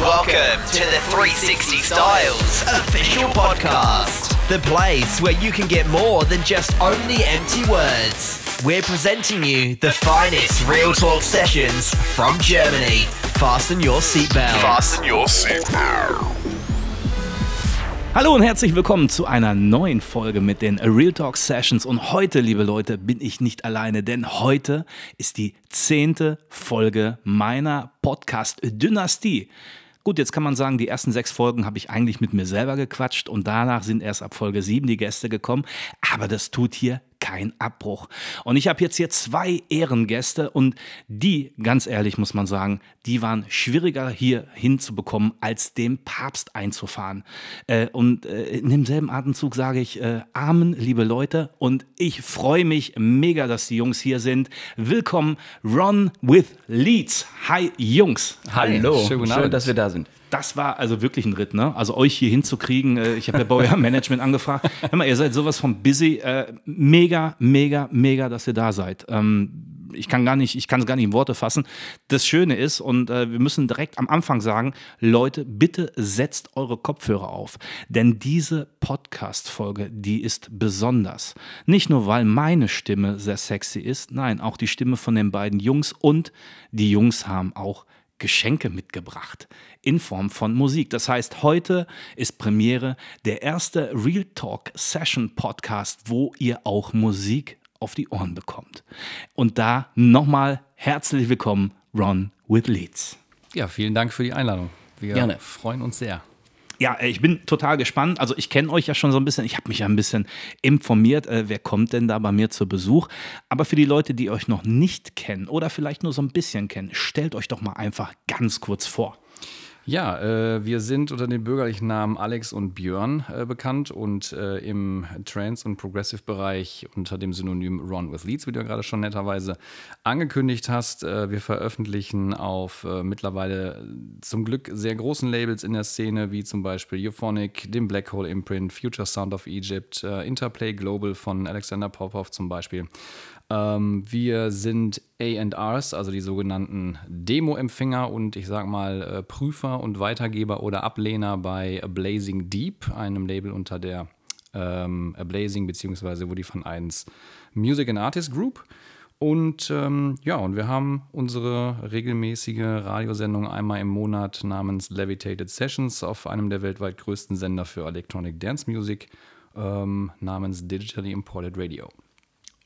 Welcome to the 360 Styles official podcast, the place where you can get more than just only empty words. We're presenting you the finest real talk sessions from Germany. Fasten your seatbelt. Fasten your seatbelt. Hallo und herzlich willkommen zu einer neuen Folge mit den Real Talk Sessions. Und heute, liebe Leute, bin ich nicht alleine, denn heute ist die zehnte Folge meiner Podcast-Dynastie. Gut, jetzt kann man sagen, die ersten sechs Folgen habe ich eigentlich mit mir selber gequatscht und danach sind erst ab Folge sieben die Gäste gekommen. Aber das tut hier kein Abbruch. Und ich habe jetzt hier zwei Ehrengäste und die, ganz ehrlich muss man sagen, die waren schwieriger hier hinzubekommen, als den Papst einzufahren. Äh, und äh, in demselben Atemzug sage ich äh, Amen, liebe Leute. Und ich freue mich mega, dass die Jungs hier sind. Willkommen, Ron with Leeds. Hi, Jungs. Hallo, Schönen guten schön, Abend. dass wir da sind. Das war also wirklich ein Ritt, ne? Also euch hier hinzukriegen. Äh, ich habe ja bei eurem Management angefragt. Hör mal, ihr seid sowas von busy. Äh, mega, mega, mega, dass ihr da seid. Ähm, ich kann gar nicht, ich kann es gar nicht in Worte fassen. Das Schöne ist, und äh, wir müssen direkt am Anfang sagen, Leute, bitte setzt eure Kopfhörer auf. Denn diese Podcast-Folge, die ist besonders. Nicht nur, weil meine Stimme sehr sexy ist, nein, auch die Stimme von den beiden Jungs und die Jungs haben auch Geschenke mitgebracht in Form von Musik. Das heißt, heute ist Premiere der erste Real Talk Session Podcast, wo ihr auch Musik auf die Ohren bekommt. Und da nochmal herzlich willkommen, Ron with Leeds. Ja, vielen Dank für die Einladung. Wir Gerne. freuen uns sehr. Ja, äh, ich bin total gespannt. Also ich kenne euch ja schon so ein bisschen. Ich habe mich ja ein bisschen informiert, äh, wer kommt denn da bei mir zu Besuch. Aber für die Leute, die euch noch nicht kennen oder vielleicht nur so ein bisschen kennen, stellt euch doch mal einfach ganz kurz vor. Ja, äh, wir sind unter dem bürgerlichen Namen Alex und Björn äh, bekannt und äh, im Trance- und Progressive-Bereich unter dem Synonym Ron with Leads, wie du ja gerade schon netterweise angekündigt hast. Äh, wir veröffentlichen auf äh, mittlerweile zum Glück sehr großen Labels in der Szene, wie zum Beispiel Euphonic, dem Black Hole Imprint, Future Sound of Egypt, äh, Interplay Global von Alexander Popov zum Beispiel. Ähm, wir sind ARs, also die sogenannten Demo-Empfänger und ich sag mal äh, Prüfer und Weitergeber oder Ablehner bei Blazing Deep, einem Label unter der ähm, Blazing bzw. Woody von 1 Music and Artist Group. Und ähm, ja, und wir haben unsere regelmäßige Radiosendung einmal im Monat namens Levitated Sessions auf einem der weltweit größten Sender für Electronic Dance Music ähm, namens Digitally Imported Radio.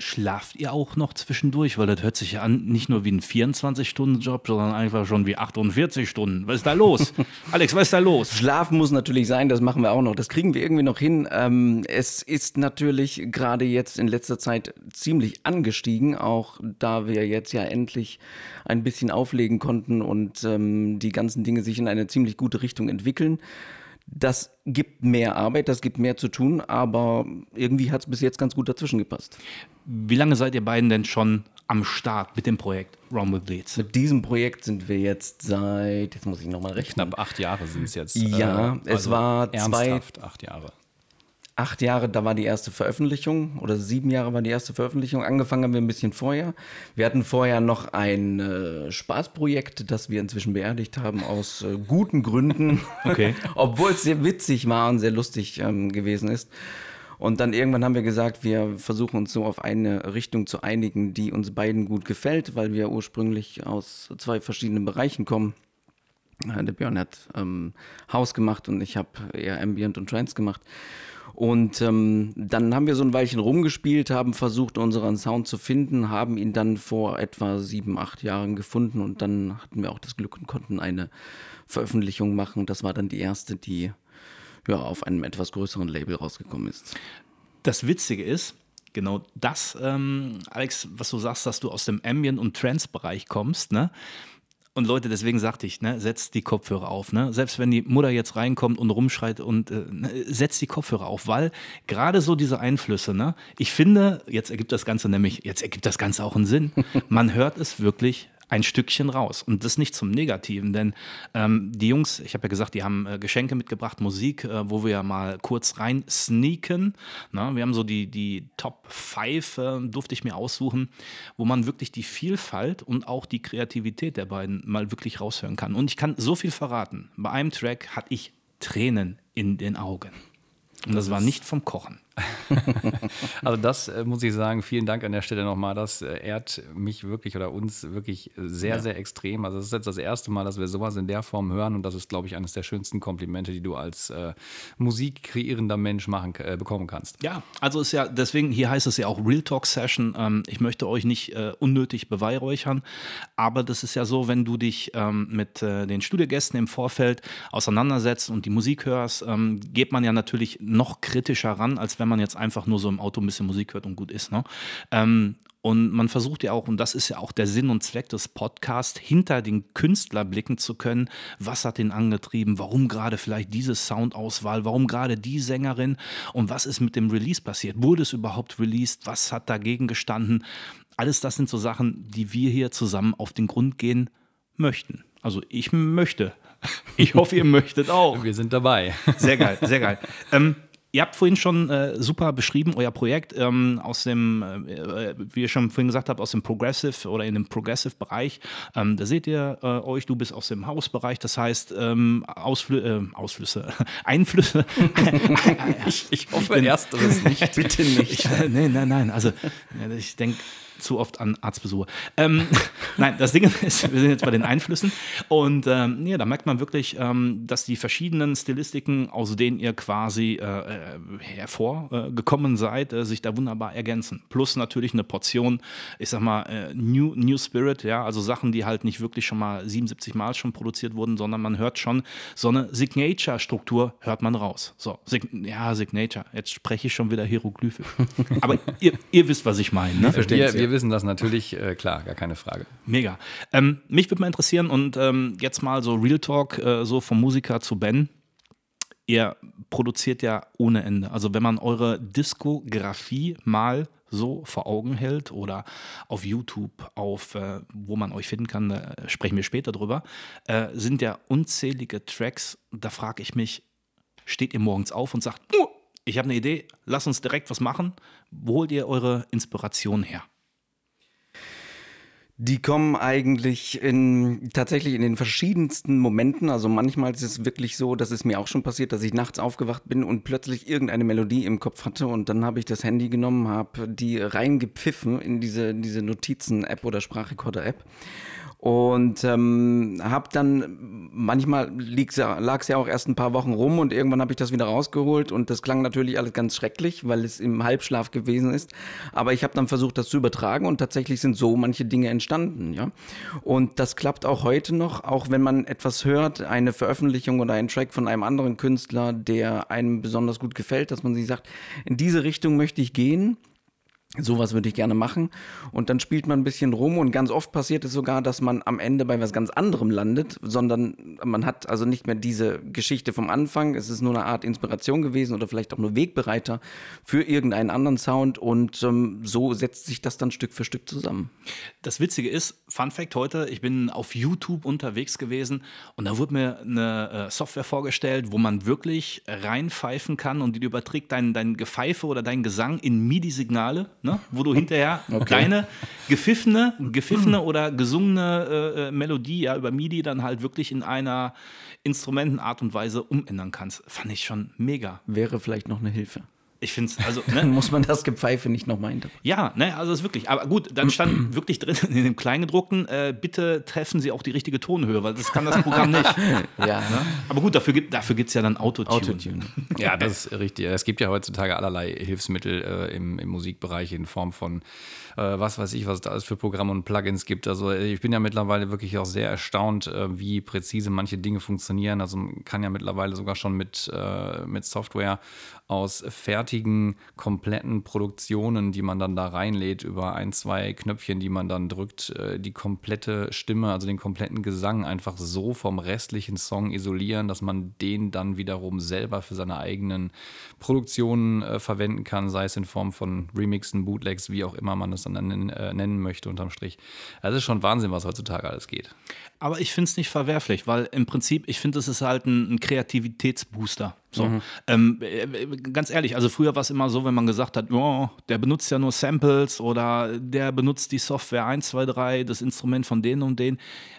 Schlaft ihr auch noch zwischendurch? Weil das hört sich ja an, nicht nur wie ein 24-Stunden-Job, sondern einfach schon wie 48 Stunden. Was ist da los? Alex, was ist da los? Schlafen muss natürlich sein, das machen wir auch noch. Das kriegen wir irgendwie noch hin. Ähm, es ist natürlich gerade jetzt in letzter Zeit ziemlich angestiegen, auch da wir jetzt ja endlich ein bisschen auflegen konnten und ähm, die ganzen Dinge sich in eine ziemlich gute Richtung entwickeln. Das gibt mehr Arbeit, das gibt mehr zu tun, aber irgendwie hat es bis jetzt ganz gut dazwischen gepasst. Wie lange seid ihr beiden denn schon am Start mit dem Projekt Ron with Leeds? Mit diesem Projekt sind wir jetzt seit, jetzt muss ich nochmal rechnen, Knapp acht Jahre sind es jetzt. Ja, äh, es war zwei- ernsthaft acht Jahre. Acht Jahre, da war die erste Veröffentlichung oder sieben Jahre war die erste Veröffentlichung. Angefangen haben wir ein bisschen vorher. Wir hatten vorher noch ein äh, Spaßprojekt, das wir inzwischen beerdigt haben aus äh, guten Gründen. Okay. Obwohl es sehr witzig war und sehr lustig ähm, gewesen ist. Und dann irgendwann haben wir gesagt, wir versuchen uns so auf eine Richtung zu einigen, die uns beiden gut gefällt, weil wir ursprünglich aus zwei verschiedenen Bereichen kommen. Äh, Der Björn hat ähm, House gemacht und ich habe eher Ambient und Trance gemacht. Und ähm, dann haben wir so ein Weilchen rumgespielt, haben versucht, unseren Sound zu finden, haben ihn dann vor etwa sieben, acht Jahren gefunden und dann hatten wir auch das Glück und konnten eine Veröffentlichung machen. Das war dann die erste, die ja, auf einem etwas größeren Label rausgekommen ist. Das Witzige ist, genau das, ähm, Alex, was du sagst, dass du aus dem Ambient- und Trance-Bereich kommst, ne? Und Leute, deswegen sagte ich, ne, setzt die Kopfhörer auf. Ne? Selbst wenn die Mutter jetzt reinkommt und rumschreit und äh, ne, setzt die Kopfhörer auf, weil gerade so diese Einflüsse, ne, ich finde, jetzt ergibt das Ganze nämlich, jetzt ergibt das Ganze auch einen Sinn. Man hört es wirklich ein Stückchen raus. Und das nicht zum Negativen, denn ähm, die Jungs, ich habe ja gesagt, die haben äh, Geschenke mitgebracht, Musik, äh, wo wir ja mal kurz rein sneaken. Na, wir haben so die, die Top 5, äh, durfte ich mir aussuchen, wo man wirklich die Vielfalt und auch die Kreativität der beiden mal wirklich raushören kann. Und ich kann so viel verraten. Bei einem Track hatte ich Tränen in den Augen. Und das, das war nicht vom Kochen. also das äh, muss ich sagen, vielen Dank an der Stelle nochmal. Das äh, ehrt mich wirklich oder uns wirklich sehr, ja. sehr extrem. Also es ist jetzt das erste Mal, dass wir sowas in der Form hören und das ist, glaube ich, eines der schönsten Komplimente, die du als äh, musikkreierender Mensch machen, äh, bekommen kannst. Ja, also ist ja, deswegen, hier heißt es ja auch Real Talk Session. Ähm, ich möchte euch nicht äh, unnötig beweihräuchern, aber das ist ja so, wenn du dich ähm, mit äh, den Studiogästen im Vorfeld auseinandersetzt und die Musik hörst, ähm, geht man ja natürlich noch kritischer ran, als wenn wenn man jetzt einfach nur so im Auto ein bisschen Musik hört und gut ist. Ne? Ähm, und man versucht ja auch, und das ist ja auch der Sinn und Zweck des Podcasts, hinter den Künstler blicken zu können. Was hat ihn angetrieben? Warum gerade vielleicht diese Soundauswahl? Warum gerade die Sängerin? Und was ist mit dem Release passiert? Wurde es überhaupt released? Was hat dagegen gestanden? Alles das sind so Sachen, die wir hier zusammen auf den Grund gehen möchten. Also ich möchte. Ich hoffe, ihr möchtet auch. Wir sind dabei. Sehr geil, sehr geil. Ähm, Ihr habt vorhin schon äh, super beschrieben, euer Projekt ähm, aus dem, äh, wie ihr schon vorhin gesagt habt, aus dem Progressive oder in dem Progressive-Bereich. Ähm, da seht ihr äh, euch, du bist aus dem Hausbereich, das heißt ähm, Ausflü äh, Ausflüsse, Einflüsse. ich, ich hoffe ich ersteres nicht. Bitte nicht. Ich, nein, nein, nein. Also ich denke, zu oft an Arztbesuche. Ähm, nein, das Ding ist, wir sind jetzt bei den Einflüssen und ähm, ja, da merkt man wirklich, ähm, dass die verschiedenen Stilistiken, aus denen ihr quasi äh, äh hervorgekommen seid, äh, sich da wunderbar ergänzen. Plus natürlich eine Portion, ich sag mal, äh, New, New Spirit, ja, also Sachen, die halt nicht wirklich schon mal 77 Mal schon produziert wurden, sondern man hört schon so eine Signature-Struktur, hört man raus. So, Sig ja, Signature, jetzt spreche ich schon wieder Hieroglyphisch. Aber ihr, ihr wisst, was ich meine. Ne? Wir, wir wissen das natürlich, äh, klar, gar keine Frage. Mega. Ähm, mich würde mal interessieren und ähm, jetzt mal so Real Talk, äh, so vom Musiker zu Ben. Ihr produziert ja ohne Ende. Also wenn man eure Diskografie mal so vor Augen hält oder auf YouTube, auf äh, wo man euch finden kann, da sprechen wir später drüber, äh, sind ja unzählige Tracks. Da frage ich mich, steht ihr morgens auf und sagt, oh, ich habe eine Idee, lass uns direkt was machen. Wo holt ihr eure Inspiration her? Die kommen eigentlich in, tatsächlich in den verschiedensten Momenten. Also manchmal ist es wirklich so, dass es mir auch schon passiert, dass ich nachts aufgewacht bin und plötzlich irgendeine Melodie im Kopf hatte und dann habe ich das Handy genommen, habe die reingepfiffen in diese, diese Notizen-App oder Sprachrekorder-App und ähm, habe dann, manchmal lag es ja auch erst ein paar Wochen rum und irgendwann habe ich das wieder rausgeholt und das klang natürlich alles ganz schrecklich, weil es im Halbschlaf gewesen ist. Aber ich habe dann versucht, das zu übertragen und tatsächlich sind so manche Dinge entstanden, ja. Und das klappt auch heute noch, auch wenn man etwas hört, eine Veröffentlichung oder einen Track von einem anderen Künstler, der einem besonders gut gefällt, dass man sich sagt, in diese Richtung möchte ich gehen Sowas würde ich gerne machen. Und dann spielt man ein bisschen rum und ganz oft passiert es sogar, dass man am Ende bei was ganz anderem landet, sondern man hat also nicht mehr diese Geschichte vom Anfang. Es ist nur eine Art Inspiration gewesen oder vielleicht auch nur Wegbereiter für irgendeinen anderen Sound und ähm, so setzt sich das dann Stück für Stück zusammen. Das Witzige ist, Fun Fact heute, ich bin auf YouTube unterwegs gewesen und da wurde mir eine äh, Software vorgestellt, wo man wirklich reinpfeifen kann und die überträgt dein, dein Gepfeife oder dein Gesang in MIDI-Signale ne? wo du hinterher okay. deine gepfiffene, gepfiffene oder gesungene äh, äh, Melodie ja, über MIDI dann halt wirklich in einer Instrumentenart und Weise umändern kannst. Fand ich schon mega. Wäre vielleicht noch eine Hilfe. Ich finde es, also. Ne? Muss man das Gepfeife nicht nochmal hinter. Ja, ne, also ist wirklich. Aber gut, dann stand wirklich drin in dem Kleingedruckten, äh, bitte treffen Sie auch die richtige Tonhöhe, weil das kann das Programm nicht. ja. Ne? Aber gut, dafür gibt es dafür ja dann Autotune. Autotune. Ja, das ist richtig. Es gibt ja heutzutage allerlei Hilfsmittel äh, im, im Musikbereich in Form von äh, was weiß ich, was da alles für Programme und Plugins gibt. Also ich bin ja mittlerweile wirklich auch sehr erstaunt, äh, wie präzise manche Dinge funktionieren. Also man kann ja mittlerweile sogar schon mit, äh, mit Software aus fertigen kompletten Produktionen, die man dann da reinlädt, über ein, zwei Knöpfchen, die man dann drückt, äh, die komplette Stimme, also den kompletten Gesang einfach so vom restlichen Song isolieren, dass man den dann wiederum selber für seine eigenen Produktionen äh, verwenden kann, sei es in Form von Remixen, Bootlegs, wie auch immer man es dann nennen, äh, nennen möchte unterm Strich. Das ist schon Wahnsinn, was heutzutage alles geht. Aber ich finde es nicht verwerflich, weil im Prinzip, ich finde, es ist halt ein, ein Kreativitätsbooster. So. Mhm. Ähm, äh, ganz ehrlich, also früher war es immer so, wenn man gesagt hat, oh, der benutzt ja nur Samples oder der benutzt die Software 1, 2, 3, das Instrument von denen und denen.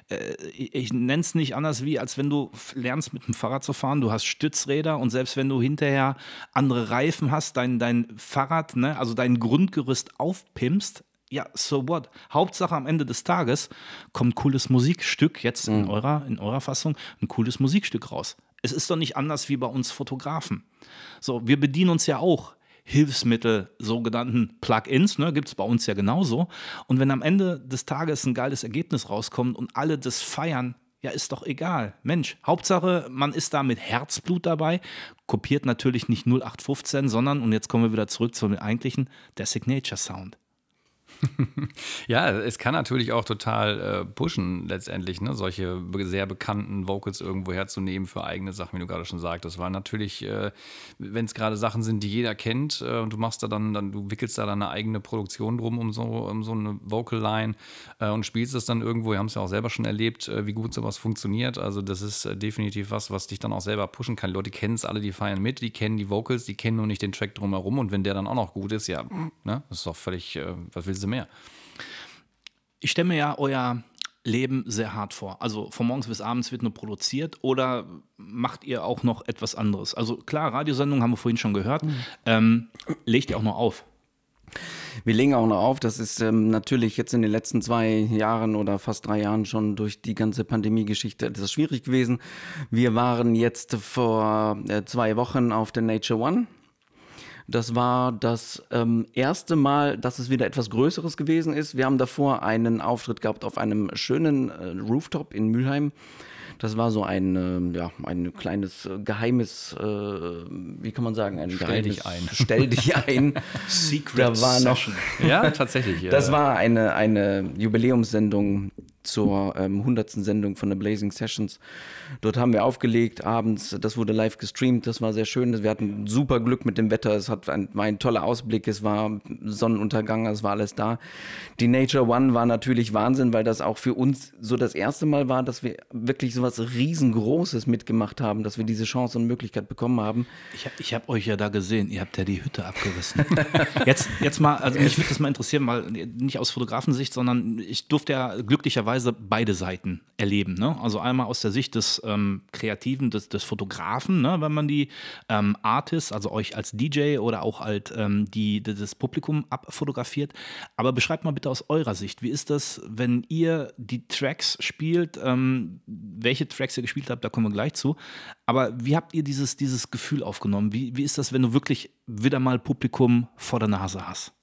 Äh, ich, ich nenne es nicht anders wie, als wenn du lernst mit dem Fahrrad zu fahren, du hast Stützräder und selbst wenn du hinterher andere Reifen hast, dein, dein Fahrrad, ne, also dein Grundgerüst aufpimpst, ja, so what? Hauptsache am Ende des Tages kommt ein cooles Musikstück, jetzt in, eurer, in eurer Fassung, ein cooles Musikstück raus. Es ist doch nicht anders wie bei uns Fotografen. So, wir bedienen uns ja auch Hilfsmittel, sogenannten Plugins, ne, gibt es bei uns ja genauso. Und wenn am Ende des Tages ein geiles Ergebnis rauskommt und alle das feiern, ja, ist doch egal. Mensch, Hauptsache, man ist da mit Herzblut dabei, kopiert natürlich nicht 0815, sondern, und jetzt kommen wir wieder zurück zum eigentlichen, der Signature Sound. ja, es kann natürlich auch total äh, pushen, letztendlich, ne? solche sehr bekannten Vocals irgendwo herzunehmen für eigene Sachen, wie du gerade schon sagtest. Weil natürlich, äh, wenn es gerade Sachen sind, die jeder kennt, äh, und du machst da dann, dann, du wickelst da deine eigene Produktion drum um so, um so eine Vocal-Line äh, und spielst es dann irgendwo. Wir haben es ja auch selber schon erlebt, äh, wie gut sowas funktioniert. Also, das ist äh, definitiv was, was dich dann auch selber pushen kann. Die Leute kennen es alle, die feiern mit, die kennen die Vocals, die kennen nur nicht den Track drumherum. Und wenn der dann auch noch gut ist, ja, ne? das ist doch völlig, was willst du mehr? Ich stelle mir ja euer Leben sehr hart vor. Also von morgens bis abends wird nur produziert oder macht ihr auch noch etwas anderes? Also klar, Radiosendungen haben wir vorhin schon gehört. Mhm. Ähm, legt ihr auch noch auf? Wir legen auch noch auf. Das ist ähm, natürlich jetzt in den letzten zwei Jahren oder fast drei Jahren schon durch die ganze Pandemie-Geschichte etwas schwierig gewesen. Wir waren jetzt vor äh, zwei Wochen auf der Nature One das war das ähm, erste Mal, dass es wieder etwas Größeres gewesen ist. Wir haben davor einen Auftritt gehabt auf einem schönen äh, Rooftop in Mülheim. Das war so ein, äh, ja, ein kleines äh, geheimes, äh, wie kann man sagen, ein Stell geheimes, dich ein. Stell dich ein. Secret da war noch, Session. Ja, tatsächlich. Ja. das war eine, eine Jubiläumssendung zur ähm, 100. Sendung von The Blazing Sessions. Dort haben wir aufgelegt abends. Das wurde live gestreamt. Das war sehr schön. Wir hatten super Glück mit dem Wetter. Es hat ein, war ein toller Ausblick. Es war Sonnenuntergang. Es war alles da. Die Nature One war natürlich Wahnsinn, weil das auch für uns so das erste Mal war, dass wir wirklich so was riesengroßes mitgemacht haben, dass wir diese Chance und Möglichkeit bekommen haben. Ich habe ich hab euch ja da gesehen, ihr habt ja die Hütte abgerissen. jetzt, jetzt mal, also mich würde das mal interessieren, mal nicht aus Fotografensicht, sondern ich durfte ja glücklicherweise beide Seiten erleben. Ne? Also einmal aus der Sicht des ähm, Kreativen, des, des Fotografen, ne? wenn man die ähm, Artists, also euch als DJ oder auch halt ähm, die, das Publikum abfotografiert. Aber beschreibt mal bitte aus eurer Sicht, wie ist das, wenn ihr die Tracks spielt, ähm, welche Tracks ihr gespielt habt, da kommen wir gleich zu. Aber wie habt ihr dieses, dieses Gefühl aufgenommen? Wie, wie ist das, wenn du wirklich wieder mal Publikum vor der Nase hast?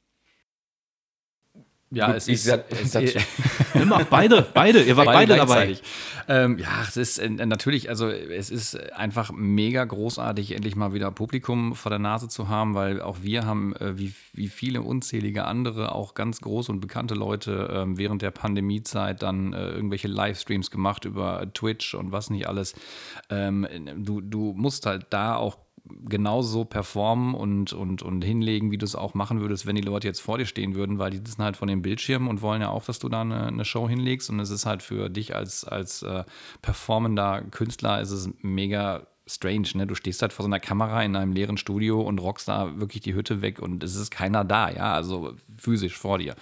Ja, es ich ist, sag- es, schon. Immer, beide, beide, ihr wart beide, dabei. gleichzeitig. Ähm, ja, es ist äh, natürlich, also es ist einfach mega großartig, endlich mal wieder Publikum vor der Nase zu haben, weil auch wir haben, äh, wie, wie viele unzählige andere, auch ganz große und bekannte Leute ähm, während der Pandemiezeit dann äh, irgendwelche Livestreams gemacht über Twitch und was nicht alles. Ähm, du, du musst halt da auch genauso performen und, und, und hinlegen, wie du es auch machen würdest, wenn die Leute jetzt vor dir stehen würden, weil die sitzen halt vor dem Bildschirm und wollen ja auch, dass du da eine, eine Show hinlegst. Und es ist halt für dich als, als äh, performender Künstler ist es mega strange, ne? Du stehst halt vor so einer Kamera in einem leeren Studio und rockst da wirklich die Hütte weg und es ist keiner da, ja, also physisch vor dir.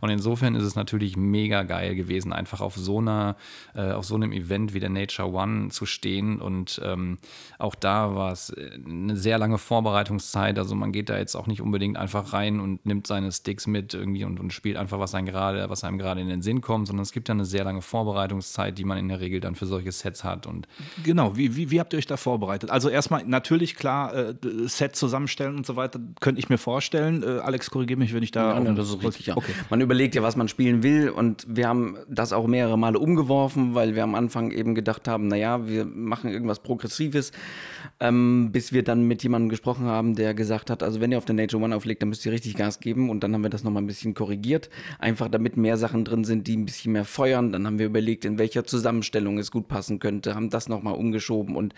Und insofern ist es natürlich mega geil gewesen, einfach auf so einer, äh, auf so einem Event wie der Nature One zu stehen und ähm, auch da war es äh, eine sehr lange Vorbereitungszeit, also man geht da jetzt auch nicht unbedingt einfach rein und nimmt seine Sticks mit irgendwie und, und spielt einfach, was einem gerade, was einem gerade in den Sinn kommt, sondern es gibt ja eine sehr lange Vorbereitungszeit, die man in der Regel dann für solche Sets hat und Genau, wie, wie, wie habt ihr euch da vorbereitet? Also erstmal natürlich klar, äh, Set zusammenstellen und so weiter, könnte ich mir vorstellen. Äh, Alex, korrigiere mich, wenn ich da. Ja, ne, das ist richtig, ja. Okay. Man überlegt ja, was man spielen will und wir haben das auch mehrere Male umgeworfen, weil wir am Anfang eben gedacht haben, naja, wir machen irgendwas Progressives, ähm, bis wir dann mit jemandem gesprochen haben, der gesagt hat, also wenn ihr auf der Nature One auflegt, dann müsst ihr richtig Gas geben und dann haben wir das nochmal ein bisschen korrigiert, einfach damit mehr Sachen drin sind, die ein bisschen mehr feuern. Dann haben wir überlegt, in welcher Zusammenstellung es gut passen könnte, haben das nochmal umgeschoben und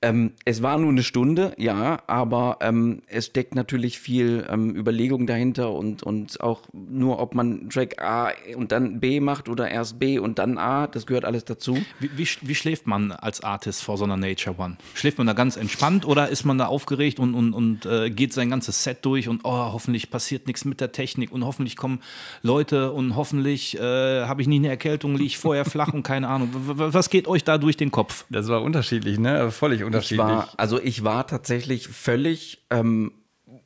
ähm, es war nur eine Stunde, ja, aber ähm, es steckt natürlich viel ähm, Überlegung dahinter und, und auch nur, ob man Track A und dann B macht oder erst B und dann A, das gehört alles dazu. Wie, wie, wie schläft man als Artist vor so einer Nature One? Schläft man da ganz entspannt oder ist man da aufgeregt und, und, und äh, geht sein ganzes Set durch und oh, hoffentlich passiert nichts mit der Technik und hoffentlich kommen Leute und hoffentlich äh, habe ich nie eine Erkältung, liege ich vorher flach und keine Ahnung. Was geht euch da durch den Kopf? Das war unterschiedlich, ne? Völlig unterschiedlich. Ich war, also ich war tatsächlich völlig ähm,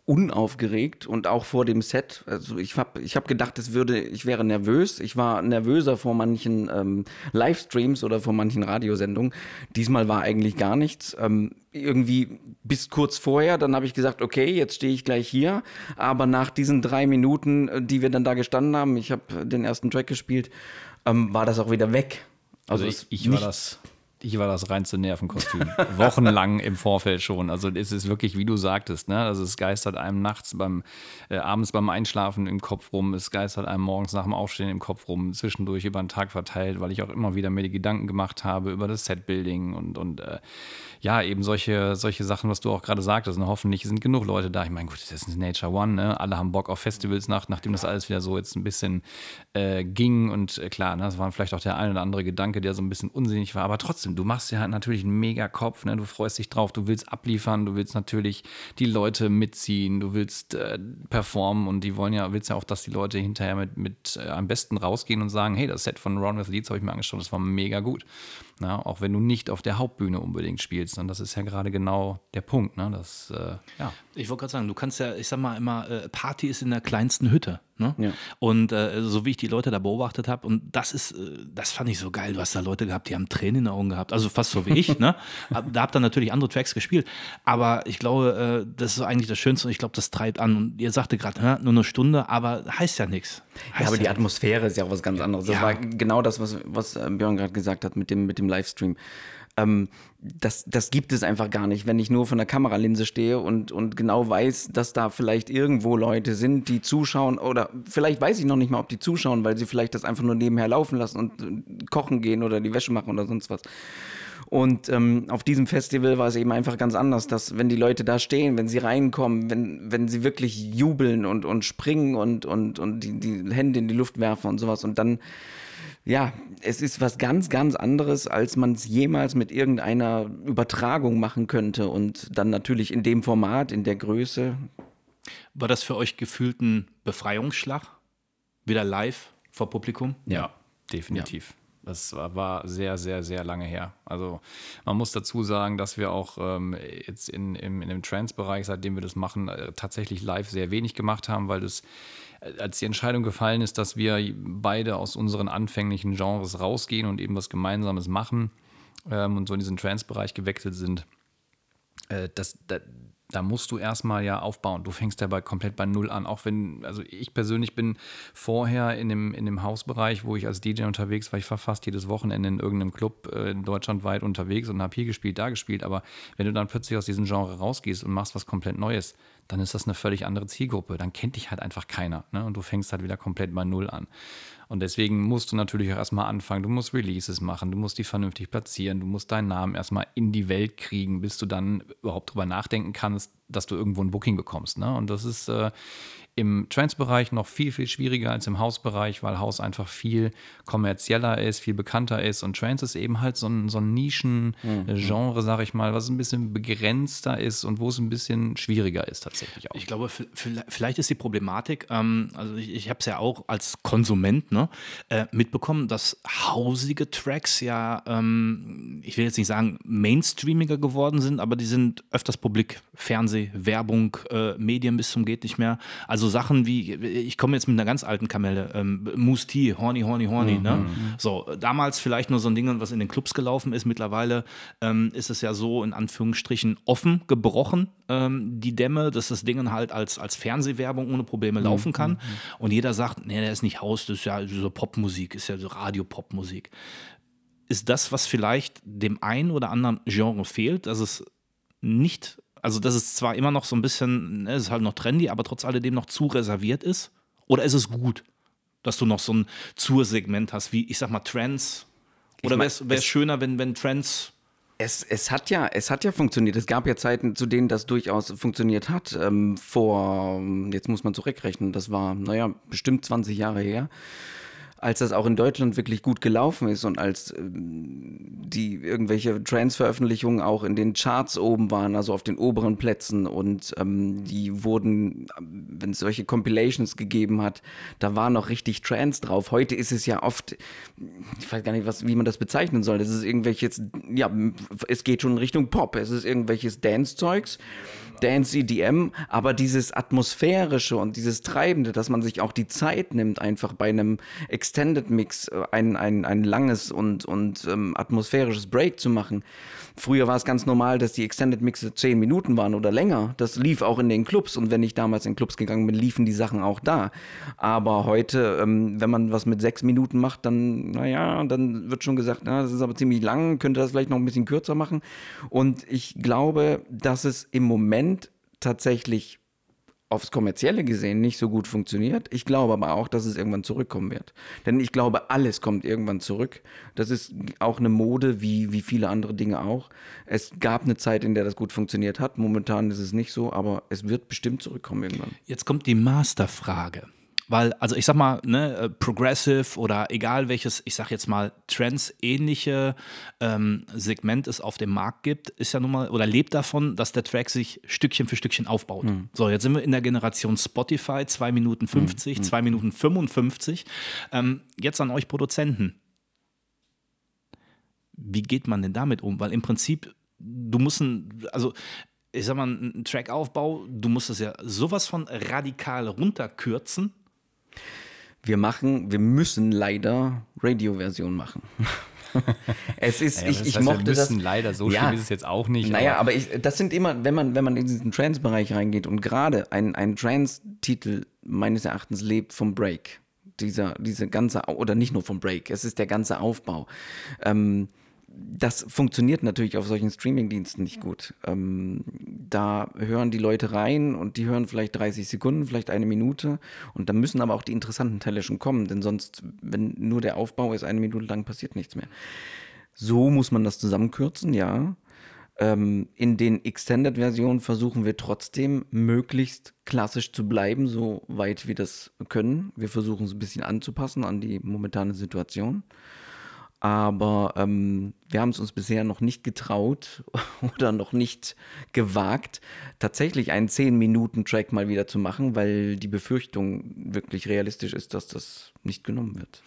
unaufgeregt und auch vor dem Set. Also ich habe ich hab gedacht, es würde, ich wäre nervös. Ich war nervöser vor manchen ähm, Livestreams oder vor manchen Radiosendungen. Diesmal war eigentlich gar nichts. Ähm, irgendwie bis kurz vorher, dann habe ich gesagt, okay, jetzt stehe ich gleich hier. Aber nach diesen drei Minuten, äh, die wir dann da gestanden haben, ich habe den ersten Track gespielt, ähm, war das auch wieder weg. Also, also ich, ich war das ich war das reinste Nervenkostüm. Wochenlang im Vorfeld schon. Also es ist wirklich, wie du sagtest, ne? Also es geistert einem nachts beim, äh, abends beim Einschlafen im Kopf rum, es geistert einem morgens nach dem Aufstehen im Kopf rum, zwischendurch über den Tag verteilt, weil ich auch immer wieder mir die Gedanken gemacht habe über das Setbuilding und, und äh, ja, eben solche, solche Sachen, was du auch gerade sagtest. Und hoffentlich sind genug Leute da. Ich meine, gut, das ist Nature One, ne? Alle haben Bock auf Festivals nach, nachdem das alles wieder so jetzt ein bisschen äh, ging. Und äh, klar, ne, das war vielleicht auch der ein oder andere Gedanke, der so ein bisschen unsinnig war. Aber trotzdem, du machst ja halt natürlich einen mega Kopf, ne? Du freust dich drauf, du willst abliefern, du willst natürlich die Leute mitziehen, du willst äh, performen und die wollen ja, willst ja auch, dass die Leute hinterher mit, mit äh, am besten rausgehen und sagen, hey, das Set von Ron with Leeds habe ich mir angeschaut, das war mega gut. Ne? Auch wenn du nicht auf der Hauptbühne unbedingt spielst. Und das ist ja gerade genau der Punkt. Ne? Das, äh, ja. Ich wollte gerade sagen, du kannst ja, ich sag mal immer, äh, Party ist in der kleinsten Hütte. Ne? Ja. Und äh, so wie ich die Leute da beobachtet habe, und das ist, äh, das fand ich so geil. Du hast da Leute gehabt, die haben Tränen in den Augen gehabt. Also fast so wie ich. ne? Da habt ihr natürlich andere Tracks gespielt. Aber ich glaube, äh, das ist eigentlich das Schönste und ich glaube, das treibt an. Und ihr sagte gerade, nur eine Stunde, aber heißt ja nichts. Ja, aber die Atmosphäre ist ja auch was ganz anderes. Das ja. war genau das, was, was äh, Björn gerade gesagt hat mit dem, mit dem Livestream. Ähm, das, das gibt es einfach gar nicht, wenn ich nur von der Kameralinse stehe und, und genau weiß, dass da vielleicht irgendwo Leute sind, die zuschauen oder vielleicht weiß ich noch nicht mal, ob die zuschauen, weil sie vielleicht das einfach nur nebenher laufen lassen und kochen gehen oder die Wäsche machen oder sonst was. Und ähm, auf diesem Festival war es eben einfach ganz anders, dass wenn die Leute da stehen, wenn sie reinkommen, wenn, wenn sie wirklich jubeln und, und springen und, und, und die, die Hände in die Luft werfen und sowas und dann ja, es ist was ganz, ganz anderes, als man es jemals mit irgendeiner Übertragung machen könnte. Und dann natürlich in dem Format, in der Größe. War das für euch gefühlt ein Befreiungsschlag? Wieder live vor Publikum? Ja, definitiv. Ja. Das war sehr, sehr, sehr lange her. Also man muss dazu sagen, dass wir auch ähm, jetzt in, in, in dem Trance-Bereich, seitdem wir das machen, äh, tatsächlich live sehr wenig gemacht haben, weil das als die Entscheidung gefallen ist, dass wir beide aus unseren anfänglichen Genres rausgehen und eben was Gemeinsames machen ähm, und so in diesen Trance-Bereich gewechselt sind, äh, das, da, da musst du erstmal ja aufbauen. Du fängst dabei komplett bei Null an. Auch wenn, also ich persönlich bin vorher in dem, in dem Hausbereich, wo ich als DJ unterwegs war, ich war fast jedes Wochenende in irgendeinem Club äh, deutschlandweit unterwegs und habe hier gespielt, da gespielt. Aber wenn du dann plötzlich aus diesem Genre rausgehst und machst was komplett Neues, dann ist das eine völlig andere Zielgruppe. Dann kennt dich halt einfach keiner. Ne? Und du fängst halt wieder komplett bei Null an. Und deswegen musst du natürlich auch erstmal anfangen. Du musst Releases machen, du musst die vernünftig platzieren, du musst deinen Namen erstmal in die Welt kriegen, bis du dann überhaupt drüber nachdenken kannst, dass du irgendwo ein Booking bekommst. Ne? Und das ist äh, im Trance-Bereich noch viel, viel schwieriger als im Haus-Bereich, weil Haus einfach viel kommerzieller ist, viel bekannter ist. Und Trance ist eben halt so ein, so ein Nischen-Genre, mhm. sag ich mal, was ein bisschen begrenzter ist und wo es ein bisschen schwieriger ist tatsächlich auch. Ich glaube, vielleicht ist die Problematik, ähm, also ich, ich habe es ja auch als Konsument ne, äh, mitbekommen, dass hausige Tracks ja, ähm, ich will jetzt nicht sagen, mainstreamiger geworden sind, aber die sind öfters publik, Fernsehen, neu, Werbung, äh, Medien bis zum geht nicht mehr. Also Sachen wie, ich komme jetzt mit einer ganz alten Kamelle, ähm, Moose Tea, Horny, Horny, Horny. Mhm. Ne? So, damals vielleicht nur so ein Ding, was in den Clubs gelaufen ist. Mittlerweile ähm, ist es ja so in Anführungsstrichen offen gebrochen, ähm, die Dämme, dass das Ding halt als, als Fernsehwerbung ohne Probleme Mhm. laufen kann. Und jeder sagt, nee, der ist nicht Haus, das ist ja so Popmusik, ist ja so Radio-Popmusik ist das, was vielleicht dem einen oder anderen Genre fehlt, dass es nicht, also dass es zwar immer noch so ein bisschen, ne, es ist halt noch trendy, aber trotz alledem noch zu reserviert ist? Oder ist es gut, dass du noch so ein Zur-Segment hast, wie ich sag mal Trends? Oder wäre es schöner, wenn, wenn Trends Es, es, hat ja, es hat ja funktioniert. Es gab ja Zeiten, zu denen das durchaus funktioniert hat. Ähm, vor, jetzt muss man zurückrechnen, das war, naja, bestimmt 20 Jahre her. Als das auch in Deutschland wirklich gut gelaufen ist und als ähm, die irgendwelche Trance-Veröffentlichungen auch in den Charts oben waren, also auf den oberen Plätzen und ähm, die wurden, wenn es solche Compilations gegeben hat, da war noch richtig Trance drauf. Heute ist es ja oft, ich weiß gar nicht, was, wie man das bezeichnen soll. Das ist irgendwelches, ja, es geht schon in Richtung Pop. Es ist irgendwelches Dance-Zeugs, Dance EDM, aber dieses atmosphärische und dieses Treibende, dass man sich auch die Zeit nimmt, einfach bei einem Extended Mix äh, ein, ein, ein langes und, und ähm, atmosphärisches Break zu machen. Früher war es ganz normal, dass die Extended Mixe zehn Minuten waren oder länger. Das lief auch in den Clubs und wenn ich damals in Clubs gegangen bin, liefen die Sachen auch da. Aber heute, ähm, wenn man was mit sechs Minuten macht, dann, naja, dann wird schon gesagt, na, das ist aber ziemlich lang, könnte das vielleicht noch ein bisschen kürzer machen. Und ich glaube, dass es im Moment tatsächlich aufs Kommerzielle gesehen nicht so gut funktioniert. Ich glaube aber auch, dass es irgendwann zurückkommen wird. Denn ich glaube, alles kommt irgendwann zurück. Das ist auch eine Mode, wie, wie viele andere Dinge auch. Es gab eine Zeit, in der das gut funktioniert hat. Momentan ist es nicht so, aber es wird bestimmt zurückkommen irgendwann. Jetzt kommt die Masterfrage. Weil, also ich sag mal, ne, äh, Progressive oder egal welches, ich sag jetzt mal, Trends-ähnliche ähm, Segment es auf dem Markt gibt, ist ja nun mal, oder lebt davon, dass der Track sich Stückchen für Stückchen aufbaut. So, jetzt sind wir in der Generation Spotify, 2 Minuten 50, 2 Minuten 55. Ähm, jetzt an euch Produzenten. Wie geht man denn damit um? Weil im Prinzip, du musst ein, also ich sag mal, ein Trackaufbau, du musst es ja sowas von radikal runterkürzen. Wir machen, wir müssen leider Radio-Version machen. es ist, Naja, ich, das ich heißt, wir mochte das. müssen leider, so schlimm ist es jetzt auch nicht, Naja, aber- aber, ich, das sind immer, wenn man, wenn man in diesen Trance-Bereich reingeht und gerade ein, ein Trance-Titel meines Erachtens lebt vom Break. Dieser, diese ganze, oder nicht nur vom Break, es ist der ganze Aufbau. Ähm, das funktioniert natürlich auf solchen Streaming-Diensten nicht gut. Ähm, da hören die Leute rein und die hören vielleicht 30 Sekunden, vielleicht eine Minute und dann müssen aber auch die interessanten Teile schon kommen, denn sonst, wenn nur der Aufbau ist, eine Minute lang passiert nichts mehr. So muss man das zusammenkürzen, ja. Ähm, in den Extended-Versionen versuchen wir trotzdem möglichst klassisch zu bleiben, so weit wir das können. Wir versuchen es ein bisschen anzupassen an die momentane Situation. Aber ähm, wir haben es uns bisher noch nicht getraut oder noch nicht gewagt, tatsächlich einen 10-Minuten-Track mal wieder zu machen, weil die Befürchtung wirklich realistisch ist, dass das nicht genommen wird.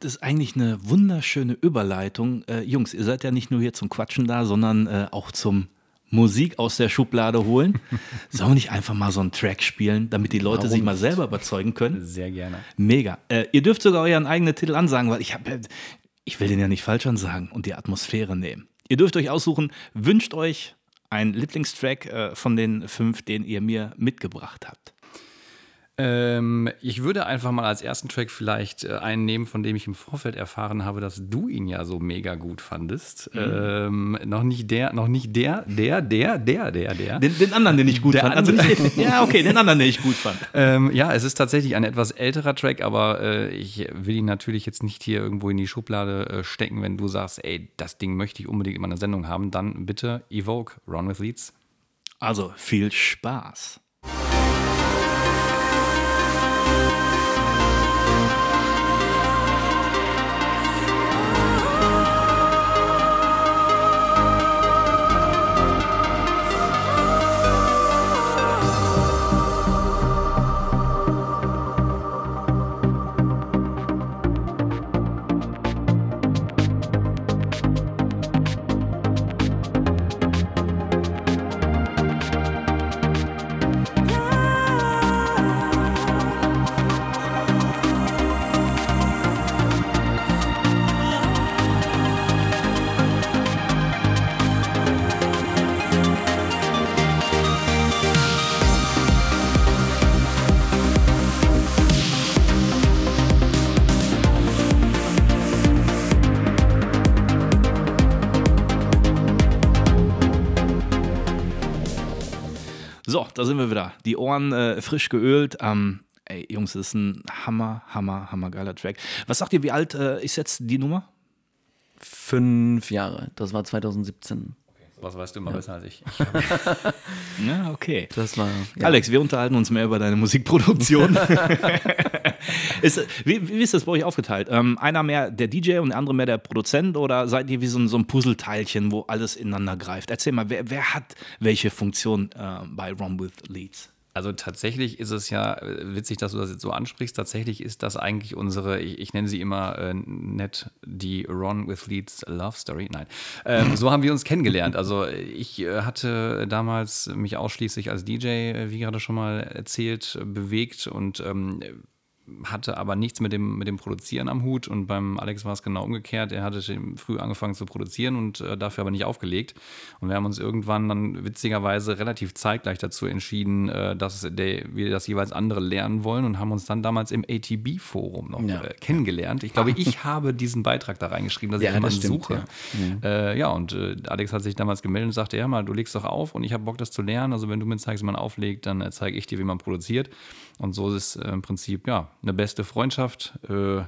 Das ist eigentlich eine wunderschöne Überleitung. Äh, Jungs, ihr seid ja nicht nur hier zum Quatschen da, sondern äh, auch zum Musik aus der Schublade holen. Sollen wir nicht einfach mal so einen Track spielen, damit die Leute sich mal selber überzeugen können? Sehr gerne. Mega. Äh, ihr dürft sogar euren eigenen Titel ansagen, weil ich habe, ich will den ja nicht falsch ansagen und die Atmosphäre nehmen. Ihr dürft euch aussuchen, wünscht euch einen Lieblingstrack äh, von den fünf, den ihr mir mitgebracht habt. Ähm, ich würde einfach mal als ersten Track vielleicht äh, einen nehmen, von dem ich im Vorfeld erfahren habe, dass du ihn ja so mega gut fandest. Ähm, noch nicht der, noch nicht der, der, der, der, der, der. Den, den anderen, den ich gut Der fand. Also nicht, ja, okay, den anderen, den ich gut fand. Ähm, ja, es ist tatsächlich ein etwas älterer Track, aber äh, ich will ihn natürlich jetzt nicht hier irgendwo in die Schublade äh, stecken. Wenn du sagst, ey, das Ding möchte ich unbedingt in meiner Sendung haben, dann bitte Evoke, Run with Leads. Also viel Spaß. So, da sind wir wieder. Die Ohren äh, frisch geölt. Ähm, ey, Jungs, das ist ein Hammer, Hammer, Hammer geiler Track. Was sagt ihr, wie alt äh, ist jetzt die Nummer? Fünf Jahre. Das war 2017. Was weißt du immer besser als ich? Ja, okay. Das war. Ja. Alex, wir unterhalten uns mehr über deine Musikproduktion. ist, wie, wie ist das bei euch aufgeteilt? Ähm, einer mehr der DJ und der andere mehr der Produzent oder seid ihr wie so ein, so ein Puzzleteilchen, wo alles ineinander greift? Erzähl mal, wer, wer hat welche Funktion äh, bei Rom with Leads? Also tatsächlich ist es ja äh, witzig, dass du das jetzt so ansprichst. Tatsächlich ist das eigentlich unsere, ich, ich nenne sie immer äh, nett die Ron with Leeds Love Story. Nein, ähm, so haben wir uns kennengelernt. Also ich äh, hatte damals mich ausschließlich als DJ, äh, wie gerade schon mal erzählt, bewegt und ähm, hatte aber nichts mit dem, mit dem Produzieren am Hut und beim Alex war es genau umgekehrt. Er hatte früh angefangen zu produzieren und äh, dafür aber nicht aufgelegt. Und wir haben uns irgendwann dann witzigerweise relativ zeitgleich dazu entschieden, äh, dass der, wir das jeweils andere lernen wollen und haben uns dann damals im ATB-Forum noch Ja. äh, kennengelernt. Ich glaube, ich habe diesen Beitrag da reingeschrieben, dass Ja, ich jemanden das stimmt, suche. Ja, äh, ja und äh, Alex hat sich damals gemeldet und sagte, ja mal, du legst doch auf und ich habe Bock, das zu lernen. Also wenn du mir zeigst, wie man auflegt, dann äh, zeige ich dir, wie man produziert. Und so ist äh, im Prinzip ja eine beste Freundschaft, äh,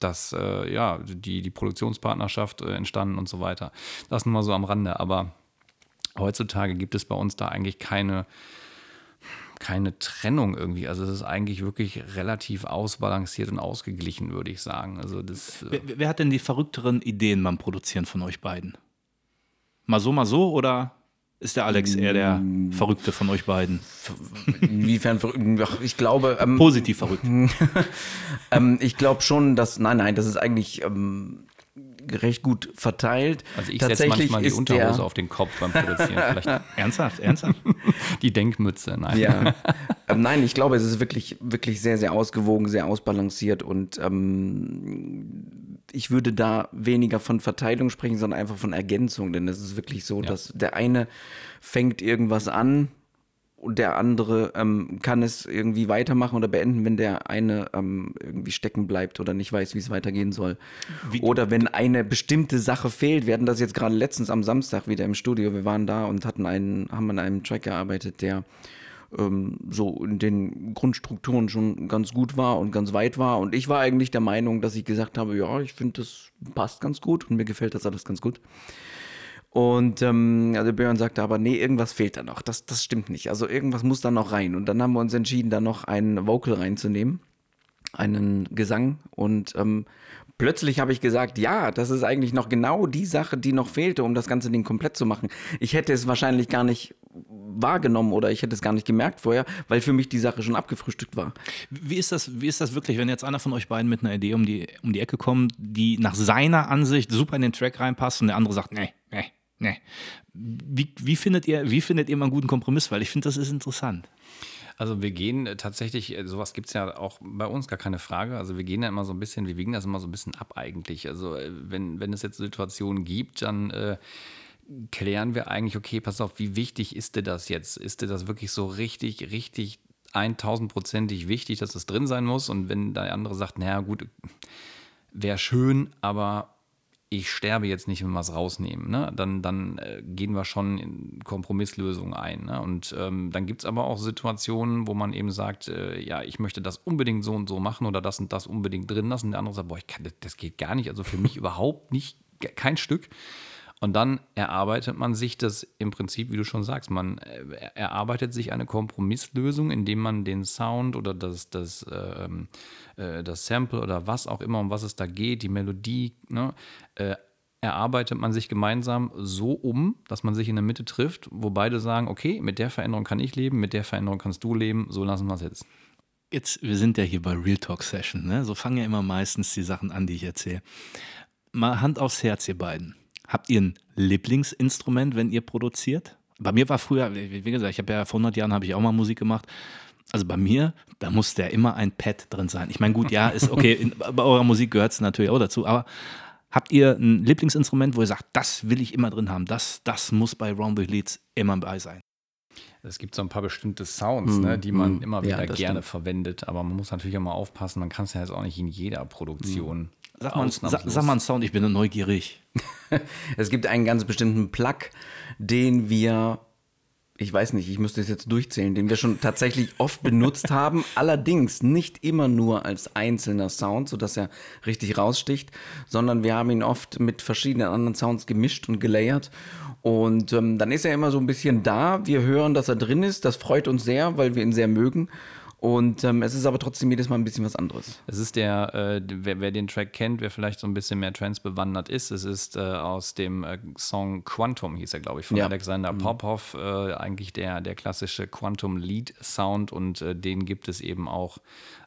dass äh, ja die, die Produktionspartnerschaft äh, entstanden und so weiter. Das nur mal so am Rande. Aber heutzutage gibt es bei uns da eigentlich keine keine Trennung irgendwie. Also es ist eigentlich wirklich relativ ausbalanciert und ausgeglichen, würde ich sagen. Also das äh, Wer, wer hat denn die verrückteren Ideen beim Produzieren von euch beiden? Mal so, mal so oder ist der Alex eher der Verrückte von euch beiden? Inwiefern verrückt? Ich glaube, ähm, Positiv verrückt. ähm, ich glaube schon, dass, nein, nein, das ist eigentlich ähm, recht gut verteilt. also ich setze manchmal die Unterhose der, auf den Kopf beim Produzieren. Vielleicht Ernsthaft, ernsthaft? die Denkmütze. Nein. Ja. ähm, nein, ich glaube, es ist wirklich, wirklich sehr, sehr ausgewogen, sehr ausbalanciert und ähm, ich würde da weniger von Verteilung sprechen, sondern einfach von Ergänzung, denn es ist wirklich so, dass der eine fängt irgendwas an und der andere ähm, kann es irgendwie weitermachen oder beenden, wenn der eine ähm, irgendwie stecken bleibt oder nicht weiß, wie es weitergehen soll. Wie- oder wenn eine bestimmte Sache fehlt. Wir hatten das jetzt gerade letztens am Samstag wieder im Studio. Wir waren da und hatten einen, haben an einem Track gearbeitet, der ähm, so in den Grundstrukturen schon ganz gut war und ganz weit war. Und ich war eigentlich der Meinung, dass ich gesagt habe, ja, ich finde, das passt ganz gut und mir gefällt das alles ganz gut. Und ähm, also Björn sagte aber, nee, irgendwas fehlt da noch. Das, das stimmt nicht. Also irgendwas muss da noch rein. Und dann haben wir uns entschieden, da noch ein Vocal reinzunehmen, einen Gesang. Und ähm, plötzlich habe ich gesagt, ja, das ist eigentlich noch genau die Sache, die noch fehlte, um das ganze Ding komplett zu machen. Ich hätte es wahrscheinlich gar nicht wahrgenommen oder ich hätte es gar nicht gemerkt vorher, weil für mich die Sache schon abgefrühstückt war. Wie ist, das, wie ist das wirklich, wenn jetzt einer von euch beiden mit einer Idee um die, um die Ecke kommt, die nach seiner Ansicht super in den Track reinpasst und der andere sagt, nee, nee, nee. Wie, wie, findet ihr, wie findet ihr mal einen guten Kompromiss? Weil ich finde, das ist interessant. Also wir gehen äh, tatsächlich, äh, sowas gibt es ja auch bei uns, gar keine Frage. Also wir gehen ja immer so ein bisschen, wir wiegen das immer so ein bisschen ab eigentlich. Also äh, wenn, wenn es jetzt Situationen gibt, dann äh, klären wir eigentlich, okay, pass auf, wie wichtig ist dir das jetzt? Ist dir das wirklich so richtig, richtig 1000%ig wichtig, dass das drin sein muss? Und wenn der andere sagt, naja gut, wäre schön, aber ich sterbe jetzt nicht, wenn wir es rausnehmen, ne? dann, dann äh, gehen wir schon in Kompromisslösungen ein. Ne? Und ähm, dann gibt es aber auch Situationen, wo man eben sagt, äh, ja, ich möchte das unbedingt so und so machen oder das und das unbedingt drin lassen. Der andere sagt, boah, ich kann, das, das geht gar nicht, also für mich überhaupt nicht, kein Stück. Und dann erarbeitet man sich das im Prinzip, wie du schon sagst, man äh, erarbeitet sich eine Kompromisslösung, indem man den Sound oder das, das, ähm, äh, das Sample oder was auch immer, um was es da geht, die Melodie, ne, äh, erarbeitet man sich gemeinsam so um, dass man sich in der Mitte trifft, wo beide sagen, okay, mit der Veränderung kann ich leben, mit der Veränderung kannst du leben, so lassen wir es jetzt. Jetzt, wir sind ja hier bei Real Talk Session, ne? So fangen ja immer meistens die Sachen an, die ich erzähle. Mal Hand aufs Herz, ihr beiden. Habt ihr ein Lieblingsinstrument, wenn ihr produziert? Bei mir war früher, wie gesagt, ich habe ja vor 100 Jahren habe ich auch mal Musik gemacht. Also bei mir, da musste ja immer ein Pad drin sein. Ich meine, gut, ja, ist okay, in, bei eurer Musik gehört es natürlich auch dazu, aber habt ihr ein Lieblingsinstrument, wo ihr sagt, das will ich immer drin haben, das, das muss bei Round the Leads immer bei sein? Es gibt so ein paar bestimmte Sounds, ne, die man mm, immer ja, wieder das gerne stimmt. verwendet, aber man muss natürlich immer aufpassen, man kann es ja jetzt auch nicht in jeder Produktion. Sag mal, ausnahmslos. sag mal einen Sound, ich bin neugierig. Es gibt einen ganz bestimmten Plug, den wir ich weiß nicht, ich müsste es jetzt durchzählen, den wir schon tatsächlich oft benutzt haben. Allerdings nicht immer nur als einzelner Sound, sodass er richtig raussticht, sondern wir haben ihn oft mit verschiedenen anderen Sounds gemischt und gelayert. Und ähm, dann ist er immer so ein bisschen da. Wir hören, dass er drin ist. Das freut uns sehr, weil wir ihn sehr mögen. Und ähm, es ist aber trotzdem jedes Mal ein bisschen was anderes. Es ist der, äh, wer, wer, den Track kennt, wer vielleicht so ein bisschen mehr Trance bewandert ist, es ist äh, aus dem äh, Song Quantum, hieß er, glaube ich, von ja. Alexander mhm. Popov, äh, eigentlich der, der klassische Quantum Lead Sound und äh, den gibt es eben auch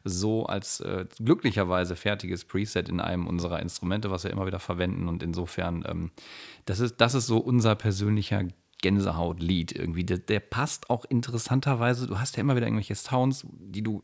so als äh, glücklicherweise fertiges Preset in einem unserer Instrumente, was wir immer wieder verwenden und insofern, ähm, das, ist, das ist so unser persönlicher Gänsehaut-Lied irgendwie. Der, der, passt auch interessanterweise. Du hast ja immer wieder irgendwelche Sounds, die du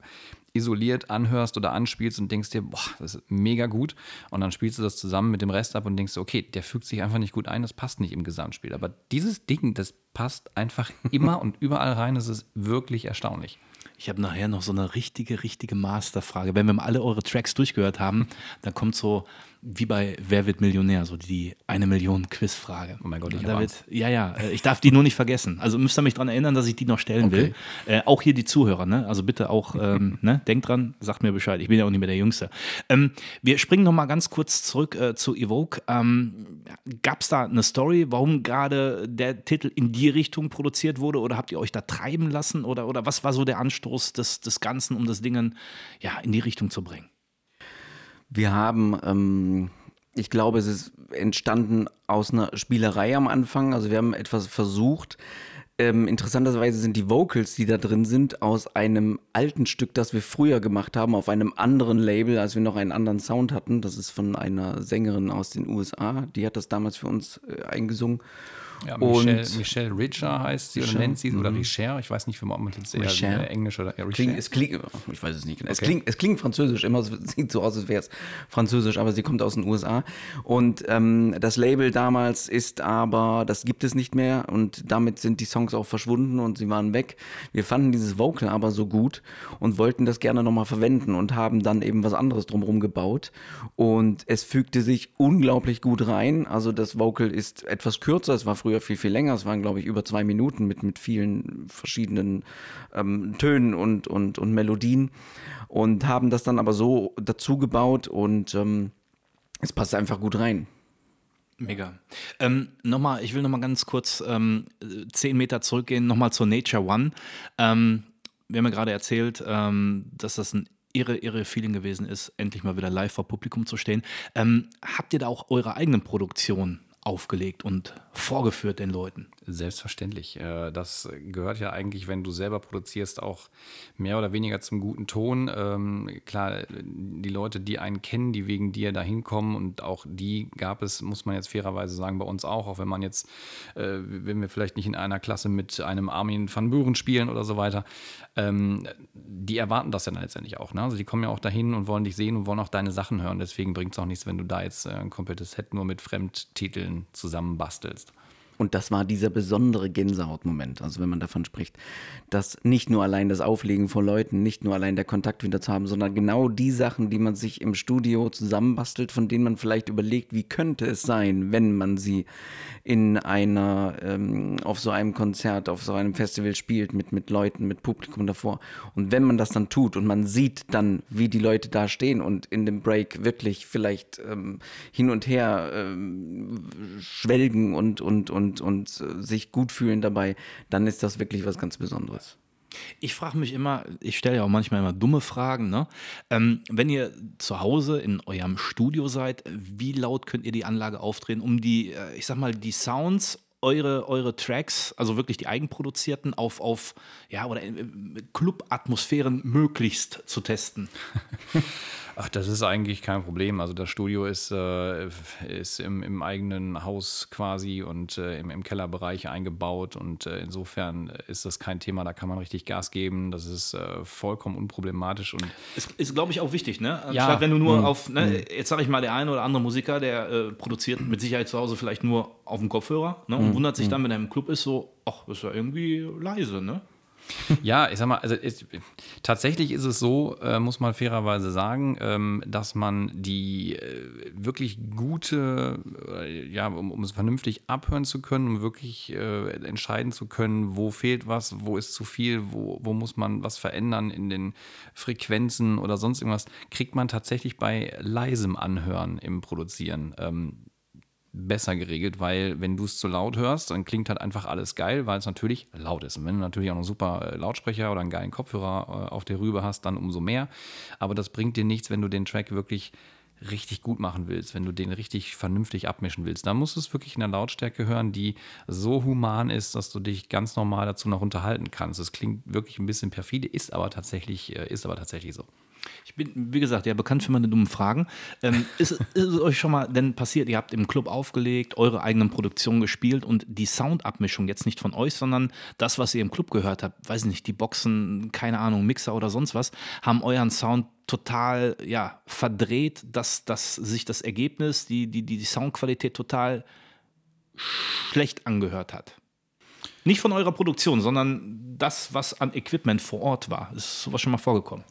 isoliert anhörst oder anspielst und denkst dir, boah, das ist mega gut. Und dann spielst du das zusammen mit dem Rest ab und denkst, okay, der fügt sich einfach nicht gut ein, das passt nicht im Gesamtspiel. Aber dieses Ding, das passt einfach immer und überall rein. Das ist wirklich erstaunlich. Ich habe nachher noch so eine richtige, richtige Masterfrage. Wenn wir mal alle eure Tracks durchgehört haben, dann kommt so wie bei Wer wird Millionär, so die eine Million Quizfrage. Oh mein Gott, ich habe Ja, ja, äh, ich darf die nur nicht vergessen. Also müsst ihr mich daran erinnern, dass ich die noch stellen okay. will. Äh, auch hier die Zuhörer, ne? Also bitte auch, ähm, ne? denkt dran, sagt mir Bescheid. Ich bin ja auch nicht mehr der Jüngste. Ähm, wir springen noch mal ganz kurz zurück äh, zu Evoke. Ähm, Gab es da eine Story, warum gerade der Titel in die Richtung produziert wurde oder habt ihr euch da treiben lassen oder, oder was war so der Anstoß des, des Ganzen, um das Ding ja, in die Richtung zu bringen? Wir haben, ähm, ich glaube, es ist entstanden aus einer Spielerei am Anfang. Also wir haben etwas versucht. Ähm, interessanterweise sind die Vocals, die da drin sind, aus einem alten Stück, das wir früher gemacht haben, auf einem anderen Label, als wir noch einen anderen Sound hatten. Das ist von einer Sängerin aus den USA. Die hat das damals für uns äh, eingesungen. Ja, Michelle, Michelle Richer heißt sie Richer. oder nennt sie oder mhm. Richer. Ich weiß nicht, wie man jetzt eher Richer. Englisch oder ja, klingt, es klingt, ich weiß es nicht genau. Okay. Es, klingt, es klingt französisch, immer es sieht so aus, als wäre es französisch, aber sie kommt aus den USA. Und ähm, das Label damals ist aber, das gibt es nicht mehr und damit sind die Songs auch verschwunden und sie waren weg. Wir fanden dieses Vocal aber so gut und wollten das gerne nochmal verwenden und haben dann eben was anderes drumherum gebaut. Und es fügte sich unglaublich gut rein. Also das Vocal ist etwas kürzer, es war früher früher viel, viel länger. Es waren, glaube ich, über zwei Minuten mit, mit vielen verschiedenen ähm, Tönen und, und, und Melodien und haben das dann aber so dazu gebaut und ähm, es passt einfach gut rein. Mega. Ähm, nochmal, ich will nochmal ganz kurz ähm, zehn Meter zurückgehen, nochmal zur Nature One. Ähm, wir haben ja gerade erzählt, ähm, dass das ein irre, irre Feeling gewesen ist, endlich mal wieder live vor Publikum zu stehen. Ähm, habt ihr da auch eure eigenen Produktionen aufgelegt und vorgeführt den Leuten? Selbstverständlich. Äh, das gehört ja eigentlich, wenn du selber produzierst, auch mehr oder weniger zum guten Ton. Ähm, klar, die Leute, die einen kennen, die wegen dir da hinkommen und auch die gab es, muss man jetzt fairerweise sagen, bei uns auch, auch wenn man jetzt, äh, wenn wir vielleicht nicht in einer Klasse mit einem Armin van Buren spielen oder so weiter, ähm, die erwarten das ja dann letztendlich auch. Ne? Also die kommen ja auch dahin und wollen dich sehen und wollen auch deine Sachen hören. Deswegen bringt es auch nichts, wenn du da jetzt äh, ein komplettes Set nur mit Fremdtiteln zusammenbastelst. Und das war dieser besondere Gänsehautmoment, also wenn man davon spricht, dass nicht nur allein das Auflegen von Leuten, nicht nur allein der Kontakt wieder zu haben, sondern genau die Sachen, die man sich im Studio zusammenbastelt, von denen man vielleicht überlegt, wie könnte es sein, wenn man sie in einer, ähm, auf so einem Konzert, auf so einem Festival spielt, mit, mit Leuten, mit Publikum davor. Und wenn man das dann tut und man sieht dann, wie die Leute da stehen und in dem Break wirklich vielleicht ähm, hin und her ähm, schwelgen und, und, und und, und äh, sich gut fühlen dabei, dann ist das wirklich was ganz Besonderes. Ich frage mich immer, ich stelle ja auch manchmal immer dumme Fragen, ne? Ähm, wenn ihr zu Hause in eurem Studio seid, wie laut könnt ihr die Anlage aufdrehen, um die, äh, ich sag mal, die Sounds eure, eure Tracks, also wirklich die eigenproduzierten, auf, auf ja, oder äh, Club-Atmosphären möglichst zu testen? Ach, das ist eigentlich kein Problem. Also das Studio ist, äh, ist im, im, eigenen Haus quasi und äh, im, im, Kellerbereich eingebaut und äh, insofern ist das kein Thema, da kann man richtig Gas geben. Das ist äh, vollkommen unproblematisch. Und ist, ist glaube ich, auch wichtig, ne? Ja. Statt wenn du nur mhm. auf, ne, mhm. jetzt sage ich mal, der eine oder andere Musiker, der äh, produziert mit Sicherheit zu Hause vielleicht nur auf dem Kopfhörer ne, und mhm. wundert sich dann, wenn er im Club ist, so, ach, ist ja irgendwie leise, ne? Ja, ich sag mal, also es, tatsächlich ist es so, äh, muss man fairerweise sagen, ähm, dass man die äh, wirklich gute, äh, ja, um, um, es vernünftig abhören zu können, um wirklich äh, entscheiden zu können, wo fehlt was, wo ist zu viel, wo, wo muss man was verändern in den Frequenzen oder sonst irgendwas, kriegt man tatsächlich bei leisem Anhören im Produzieren. Ähm, besser geregelt, weil wenn du es zu laut hörst, dann klingt halt einfach alles geil, weil es natürlich laut ist. Und wenn du natürlich auch einen super äh, Lautsprecher oder einen geilen Kopfhörer äh, auf der Rübe hast, dann umso mehr. Aber das bringt dir nichts, wenn du den Track wirklich richtig gut machen willst, wenn du den richtig vernünftig abmischen willst. dann musst du es wirklich in der Lautstärke hören, die so human ist, dass du dich ganz normal dazu noch unterhalten kannst. Es klingt wirklich ein bisschen perfide, ist aber tatsächlich, äh, ist aber tatsächlich so. Ich bin, wie gesagt, ja bekannt für meine dummen Fragen. Ähm, ist, ist, es euch schon mal denn passiert, ihr habt im Club aufgelegt, eure eigenen Produktionen gespielt und die Soundabmischung jetzt nicht von euch, sondern das, was ihr im Club gehört habt, weiß nicht, die Boxen, keine Ahnung, Mixer oder sonst was, haben euren Sound total ja, verdreht, dass, dass sich das Ergebnis, die, die, die Soundqualität total schlecht angehört hat. Nicht von eurer Produktion, sondern das, was an Equipment vor Ort war. Ist sowas schon mal vorgekommen?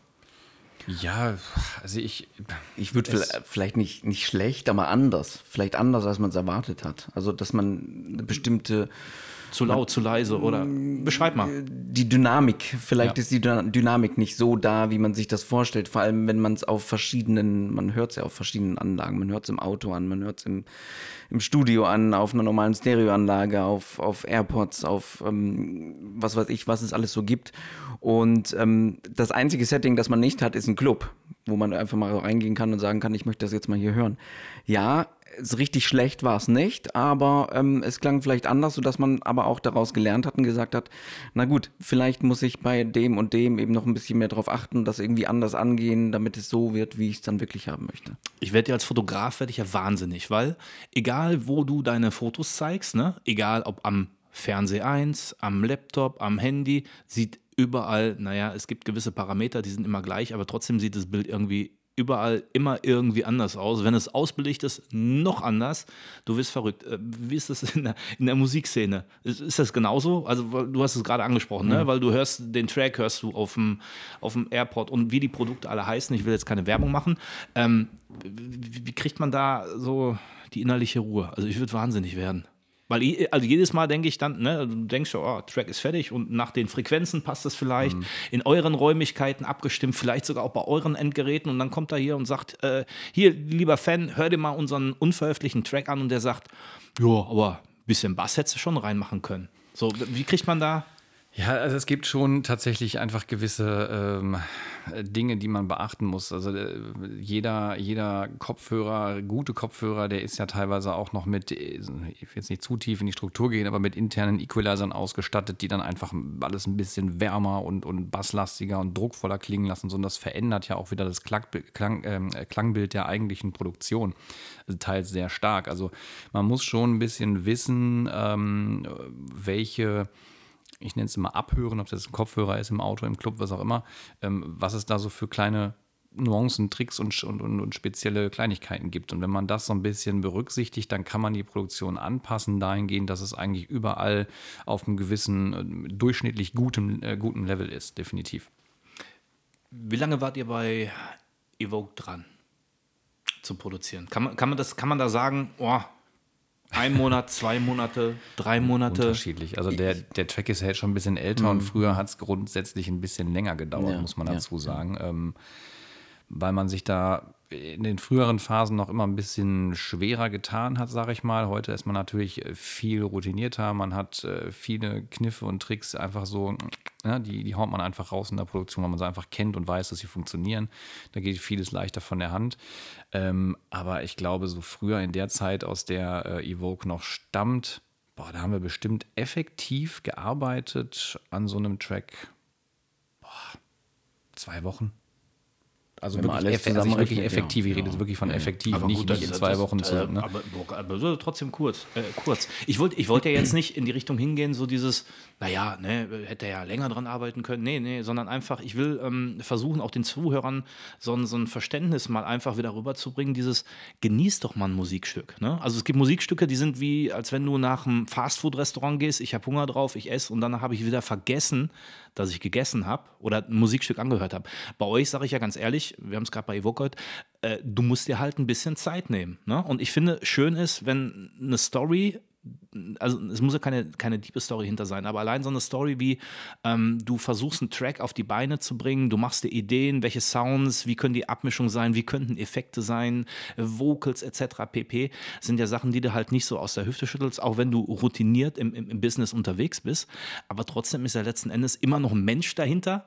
Ja, also ich. Ich würde vielleicht nicht, nicht schlecht, aber anders. Vielleicht anders, als man es erwartet hat. Also, dass man eine bestimmte. Zu laut, zu leise oder. Beschreib mal. Die Dynamik. Vielleicht ja. ist die Dynamik nicht so da, wie man sich das vorstellt. Vor allem, wenn man es auf verschiedenen. Man hört es ja auf verschiedenen Anlagen. Man hört es im Auto an, man hört es im, im Studio an, auf einer normalen Stereoanlage, auf, auf AirPods, auf ähm, was weiß ich, was es alles so gibt. Und ähm, das einzige Setting, das man nicht hat, ist ein Club, wo man einfach mal reingehen kann und sagen kann, ich möchte das jetzt mal hier hören. Ja, richtig schlecht war es nicht, aber ähm, es klang vielleicht anders, sodass man aber auch daraus gelernt hat und gesagt hat, na gut, vielleicht muss ich bei dem und dem eben noch ein bisschen mehr darauf achten, das irgendwie anders angehen, damit es so wird, wie ich es dann wirklich haben möchte. Ich werde ja als Fotograf werde ich ja wahnsinnig, weil egal wo du deine Fotos zeigst, ne, egal ob am Fernseher 1, am Laptop, am Handy, sieht überall, naja, es gibt gewisse Parameter, die sind immer gleich, aber trotzdem sieht das Bild irgendwie überall immer irgendwie anders aus. Wenn es ausbelichtet ist, noch anders. Du wirst verrückt. Äh, wie ist das in der, in der Musikszene? Ist, ist, das genauso? Also, du hast es gerade angesprochen, ne? mhm. ne? weil du hörst, den Track hörst du auf dem, auf dem Airport und wie die Produkte alle heißen. Ich will jetzt keine Werbung machen. Ähm, wie, wie kriegt man da so die innerliche Ruhe? Also, ich würde wahnsinnig werden. Weil also jedes Mal denke ich dann, ne, du denkst ja, oh, Track ist fertig und nach den Frequenzen passt es vielleicht, mhm. in euren Räumlichkeiten abgestimmt, vielleicht sogar auch bei euren Endgeräten und dann kommt er hier und sagt, äh, hier, lieber Fan, hör dir mal unseren unveröffentlichten Track an und der sagt, ja, aber ein bisschen Bass hättest du schon reinmachen können. So, wie kriegt man da ja, also es gibt schon tatsächlich einfach gewisse ähm, Dinge, die man beachten muss. Also äh, jeder, jeder Kopfhörer, gute Kopfhörer, der ist ja teilweise auch noch mit, ich will jetzt nicht zu tief in die Struktur gehen, aber mit internen Equalizern ausgestattet, die dann einfach alles ein bisschen wärmer und, und basslastiger und druckvoller klingen lassen. So, und das verändert ja auch wieder das Klang, Klang, äh, Klangbild der eigentlichen Produktion also teils sehr stark. Also man muss schon ein bisschen wissen, ähm, welche ich nenne es immer abhören, ob das ein Kopfhörer ist im Auto, im Club, was auch immer, ähm, was es da so für kleine Nuancen, Tricks und, und, und, und, spezielle Kleinigkeiten gibt. Und wenn man das so ein bisschen berücksichtigt, dann kann man die Produktion anpassen, dahingehend, dass es eigentlich überall auf einem gewissen, äh, durchschnittlich gutem, äh, guten Level ist, definitiv. Wie lange wart ihr bei Evoke dran zu produzieren? Kann man, kann man, das, kann man da sagen, oh, ein Monat, zwei Monate, drei Monate. Unterschiedlich. Also der, der Track ist ja jetzt schon ein bisschen älter mhm. und früher hat es grundsätzlich ein bisschen länger gedauert, ja, muss man dazu ja. sagen. Ähm, weil man sich da in den früheren Phasen noch immer ein bisschen schwerer getan hat, sage ich mal. Heute ist man natürlich viel routinierter, man hat äh, viele Kniffe und Tricks einfach so, ja, die, die haut man einfach raus in der Produktion, weil man sie einfach kennt und weiß, dass sie funktionieren. Da geht vieles leichter von der Hand. Ähm, aber ich glaube, so früher in der Zeit, aus der äh, Evoke noch stammt, boah, da haben wir bestimmt effektiv gearbeitet an so einem Track. Boah, zwei Wochen Also Wenn wirklich, alles also wirklich effektiv. ja. Ich rede jetzt wirklich von effektiv, Aber nicht, gut, nicht in zwei das- Wochen zu. äh, Ne? Aber, aber so trotzdem kurz. Äh, kurz. Ich wollte ich wollt ja jetzt nicht in die Richtung hingehen, so dieses, naja, ne, hätte er ja länger dran arbeiten können. Nee, nee, sondern einfach, ich will ähm, versuchen, auch den Zuhörern so ein, so ein Verständnis mal einfach wieder rüberzubringen, dieses, genieß doch mal ein Musikstück. Ne? Also es gibt Musikstücke, die sind wie, als wenn du nach einem Fastfood-Restaurant gehst, ich habe Hunger drauf, ich esse und danach habe ich wieder vergessen, dass ich gegessen habe oder ein Musikstück angehört habe. Bei euch sage ich ja ganz ehrlich, wir haben es gerade bei Evoke gehört, äh, du musst dir halt ein bisschen Zeit nehmen. Ne? Und ich finde, schön ist, wenn eine Story, also es muss ja keine, keine tiefe Story hinter sein, aber allein so eine Story wie, ähm, du versuchst einen Track auf die Beine zu bringen, du machst dir Ideen, welche Sounds, wie können die Abmischungen sein, wie könnten Effekte sein, äh, Vocals etc. pp. sind ja Sachen, die du halt nicht so aus der Hüfte schüttelst, auch wenn du routiniert im, im, im Business unterwegs bist. Aber trotzdem ist ja letzten Endes immer noch ein Mensch dahinter,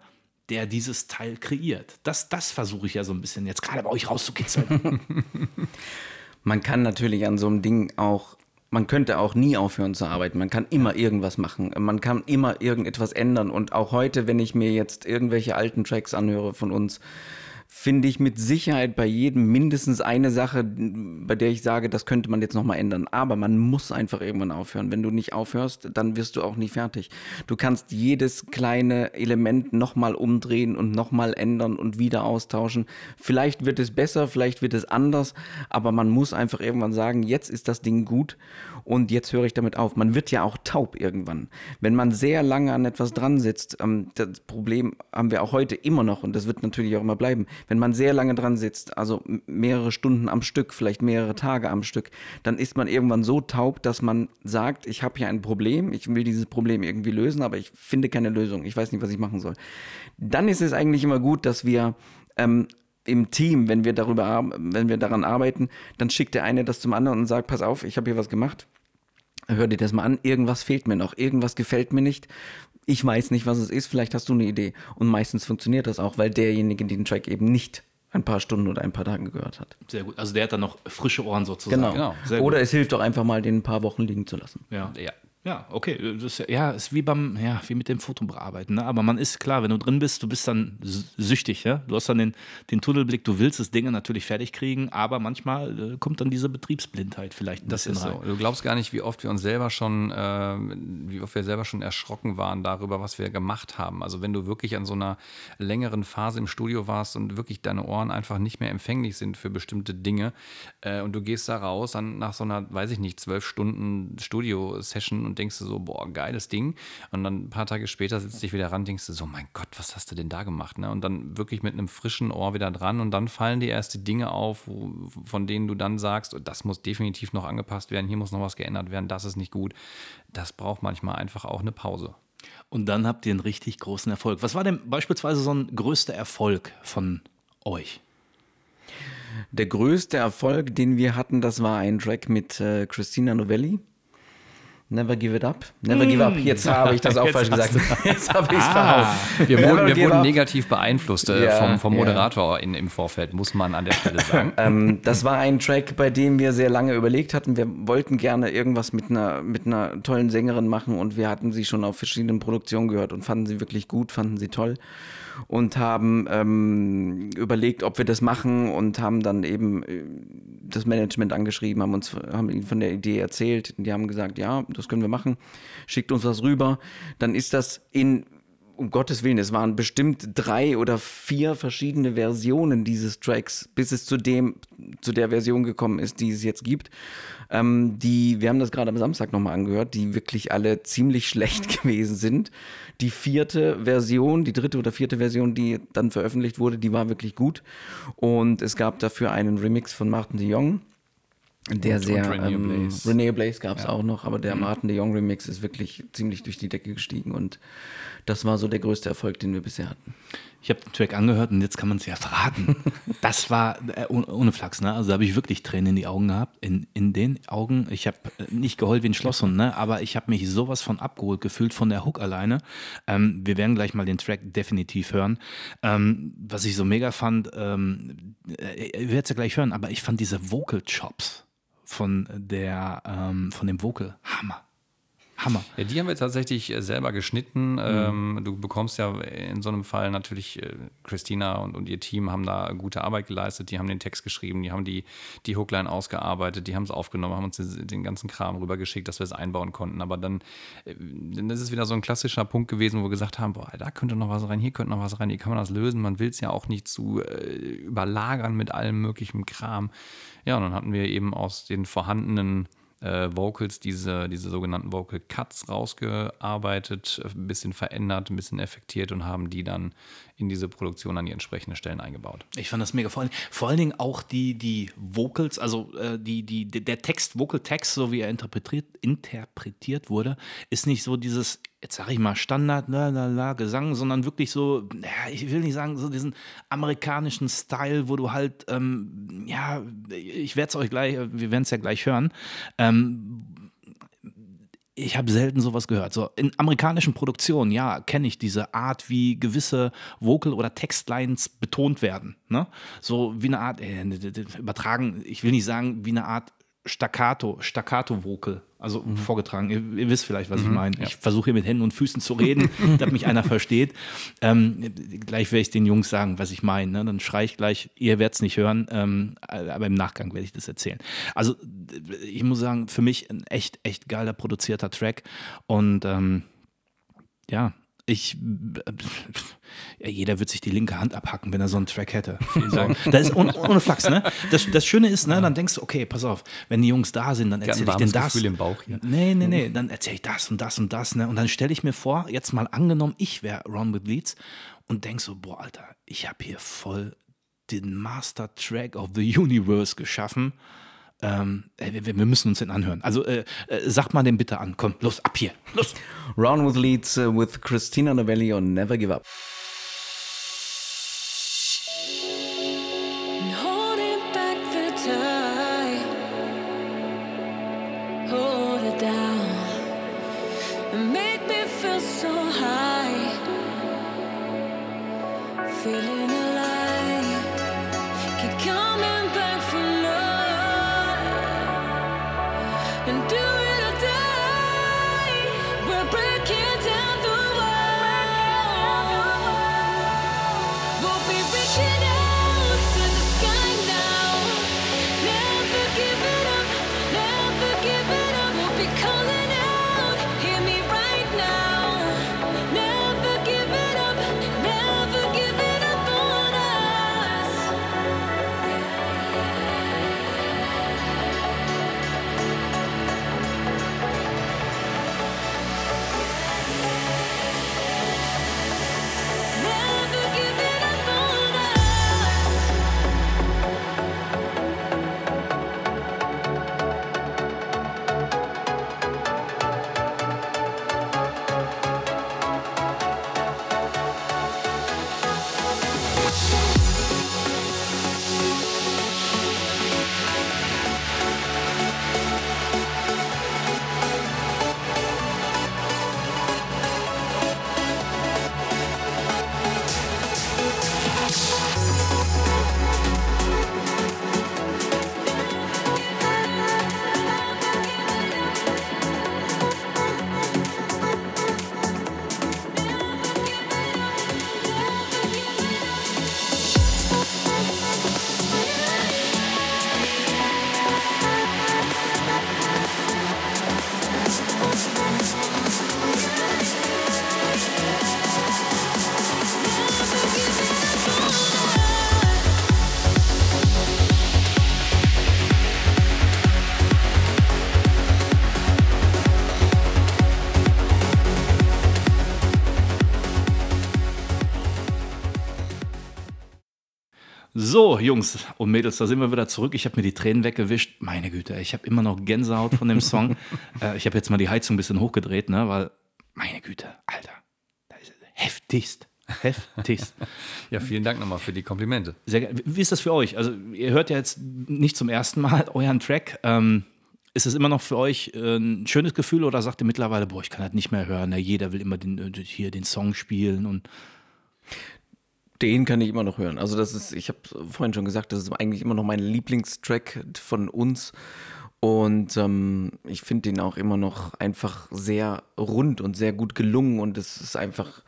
der dieses Teil kreiert. Das, das versuche ich ja so ein bisschen jetzt gerade bei euch rauszukitzeln. Man kann natürlich an so einem Ding auch, man könnte auch nie aufhören zu arbeiten. Man kann immer irgendwas machen. Man kann immer irgendetwas ändern. Und auch heute, wenn ich mir jetzt irgendwelche alten Tracks anhöre von uns, finde ich mit Sicherheit bei jedem mindestens eine Sache, bei der ich sage, das könnte man jetzt nochmal ändern. Aber man muss einfach irgendwann aufhören. Wenn du nicht aufhörst, dann wirst du auch nie fertig. Du kannst jedes kleine Element nochmal umdrehen und nochmal ändern und wieder austauschen. Vielleicht wird es besser, vielleicht wird es anders, aber man muss einfach irgendwann sagen, jetzt ist das Ding gut und jetzt höre ich damit auf. Man wird ja auch taub irgendwann. Wenn man sehr lange an etwas dran sitzt, ähm, das Problem haben wir auch heute immer noch und das wird natürlich auch immer bleiben. Wenn man sehr lange dran sitzt, also mehrere Stunden am Stück, vielleicht mehrere Tage am Stück, dann ist man irgendwann so taub, dass man sagt, ich habe hier ein Problem, ich will dieses Problem irgendwie lösen, aber ich finde keine Lösung, ich weiß nicht, was ich machen soll. Dann ist es eigentlich immer gut, dass wir ähm, im Team, wenn wir darüber, ar- wenn wir daran arbeiten, dann schickt der eine das zum anderen und sagt, pass auf, ich habe hier was gemacht. Hör dir das mal an, irgendwas fehlt mir noch, irgendwas gefällt mir nicht. Ich weiß nicht, was es ist, vielleicht hast du eine Idee. Und meistens funktioniert das auch, weil derjenige den Track eben nicht ein paar Stunden oder ein paar Tage gehört hat. Sehr gut. Also der hat dann noch frische Ohren sozusagen. Genau. Genau. Sehr gut. Oder es hilft auch einfach mal, den ein paar Wochen liegen zu lassen. Ja. Ja. Ja, okay. Das ist, ja- ist wie beim, ja, wie mit dem Fotobearbeiten. Ne? Aber man ist klar, wenn du drin bist, du bist dann süchtig. Ja? Du hast dann den, den Tunnelblick, du willst das Ding natürlich fertig kriegen, aber manchmal äh, kommt dann diese Betriebsblindheit vielleicht ein Das bisschen ist rein. so. Du glaubst gar nicht, wie oft wir uns selber schon, äh, wie oft wir selber schon erschrocken waren darüber, was wir gemacht haben. Also wenn du wirklich an so einer längeren Phase im Studio warst und wirklich deine Ohren einfach nicht mehr empfänglich sind für bestimmte Dinge äh, und du gehst da raus dann nach so einer, weiß ich nicht, zwölf Stunden Studio-Session und denkst du so, boah, geiles Ding. Und dann ein paar Tage später sitzt du dich wieder ran, denkst du so, mein Gott, was hast du denn da gemacht? Ne? Und dann wirklich mit einem frischen Ohr wieder dran und dann fallen dir erst die Dinge auf, wo, von denen du dann sagst, das muss definitiv noch angepasst werden, hier muss noch was geändert werden, das ist nicht gut. Das braucht manchmal einfach auch eine Pause. Und dann habt ihr einen richtig großen Erfolg. Was war denn beispielsweise so ein größter Erfolg von euch? Der größte Erfolg, den wir hatten, das war ein Track mit äh, Christina Novelli. Never give it up. Never give up. Jetzt habe ich das auch falsch gesagt. Jetzt habe ich es Ah. Wir wurden, wir wurden negativ beeinflusst äh, Ja, vom, vom ja. Moderator in, im Vorfeld, muss man an der Stelle sagen. ähm, das war ein Track, bei dem wir sehr lange überlegt hatten. Wir wollten gerne irgendwas mit einer, mit einer tollen Sängerin machen und wir hatten sie schon auf verschiedenen Produktionen gehört und fanden sie wirklich gut, fanden sie toll und haben ähm, überlegt, ob wir das machen und haben dann eben äh, das Management angeschrieben, haben uns haben ihnen von der Idee erzählt. Die haben gesagt, ja, das können wir machen, schickt uns was rüber. Dann ist das in um Gottes Willen, es waren bestimmt drei oder vier verschiedene Versionen dieses Tracks, bis es zu dem, zu der Version gekommen ist, die es jetzt gibt. Ähm, die, wir haben das gerade am Samstag nochmal angehört, die wirklich alle ziemlich schlecht gewesen sind. Die vierte Version, die dritte oder vierte Version, die dann veröffentlicht wurde, die war wirklich gut. Und es gab dafür einen Remix von Martin de Jong. Der Und- sehr, und René ähm, Blaze. Blaze gab es auch noch, aber der Martin de Jong Remix ist wirklich ziemlich durch die Decke gestiegen und das war so der größte Erfolg, den wir bisher hatten. Ich habe den Track angehört und jetzt kann man es ja verraten. Das war äh, ohne, Flachs, ne? Also da habe ich wirklich Tränen in die Augen gehabt. In, in den Augen, ich habe äh, nicht geheult wie ein Schlosshund, ne? Aber ich habe mich sowas von abgeholt gefühlt von der Hook alleine. Ähm, wir werden gleich mal den Track definitiv hören. Ähm, was ich so mega fand, ähm, äh, ihr werdet es ja gleich hören, aber ich fand diese Vocal Chops von der, ähm, von dem Vocal Hammer. Hammer. Ja, die haben wir tatsächlich äh, selber geschnitten. Ähm, du bekommst ja in so einem Fall natürlich, äh, Christina und, und ihr Team haben da gute Arbeit geleistet. Die haben den Text geschrieben, die haben die, die Hookline ausgearbeitet, die haben es aufgenommen, haben uns den, den ganzen Kram rübergeschickt, dass wir es einbauen konnten. Aber dann, äh, dann ist es wieder so ein klassischer Punkt gewesen, wo wir gesagt haben, boah, da könnte noch was rein, hier könnte noch was rein, hier kann man das lösen. Man will es ja auch nicht zu äh, überlagern mit allem möglichen Kram. Ja, und dann hatten wir eben aus den vorhandenen äh, Vocals, diese, diese sogenannten Vocal Cuts rausgearbeitet, ein bisschen verändert, ein bisschen effektiert und haben die dann in diese Produktion an die entsprechenden Stellen eingebaut. Ich fand das mega. Vor allen, vor allen Dingen auch die, die Vocals, also äh, die, die, der Text, Vocal Text, so wie er interpretiert, interpretiert wurde, ist nicht so dieses, jetzt sage ich mal, Standard, la, la, la, Gesang, sondern wirklich so, ja, ich will nicht sagen, so diesen amerikanischen Style, wo du halt, ähm, ja, ich werde es euch gleich, wir werden es ja gleich hören, ähm, ich habe selten sowas gehört. So in amerikanischen Produktionen, ja, kenne ich diese Art, wie gewisse Vocal- oder Textlines betont werden. Ne? So wie eine Art, äh, übertragen, ich will nicht sagen, wie eine Art Staccato, Staccato-Vocal, also vorgetragen. Ihr, ihr, wisst vielleicht, was ich meine. Ich versuche hier mit Händen und Füßen zu reden, damit mich einer versteht. Ähm, gleich werde ich den Jungs sagen, was ich meine. Ne? Dann schreie ich gleich, ihr werdet es nicht hören, ähm, aber im Nachgang werde ich das erzählen. Also ich muss sagen, für mich ein echt, echt geiler produzierter Track und ähm, ja, ich, ja, jeder wird sich die linke Hand abhacken, wenn er so einen Track hätte. Das ist ohne, ohne Flachs, ne? Das, das Schöne ist, ne, dann denkst du, okay, pass auf, wenn die Jungs da sind, dann erzähle ich denen das. Gefühl im Bauch hier. Nee, nee, nee, dann erzähle ich das und das und das, ne? Und dann stelle ich mir vor, jetzt mal angenommen, ich wäre Ron with Leeds und denk so, boah, Alter, ich habe hier voll den Master Track of the Universe geschaffen. Ähm, wir, wir, müssen uns den anhören. Also äh, äh, sagt mal den bitte an. Komm, los, ab hier. Los. Round with Leads uh, with Christina Novelli on Never Give Up. So, Jungs und Mädels, da sind wir wieder zurück. Ich habe mir die Tränen weggewischt. Meine Güte, ich habe immer noch Gänsehaut von dem Song. äh, ich habe jetzt mal die Heizung ein bisschen hochgedreht, ne, weil, meine Güte, Alter, das ist heftigst. Heftigst. Ja, vielen Dank nochmal für die Komplimente. Sehr geil. Wie ist das für euch? Also, ihr hört ja jetzt nicht zum ersten Mal euren Track. Ähm, ist es immer noch für euch äh, ein schönes Gefühl oder sagt ihr mittlerweile, boah, ich kann das nicht mehr hören, ja, jeder will immer den, äh, hier den Song spielen und Den kann ich immer noch hören. Also das ist, ich habe vorhin schon gesagt, das ist eigentlich immer noch mein Lieblingstrack von uns. Und ähm, ich finde ihn auch immer noch einfach sehr rund und sehr gut gelungen. Und es ist einfach,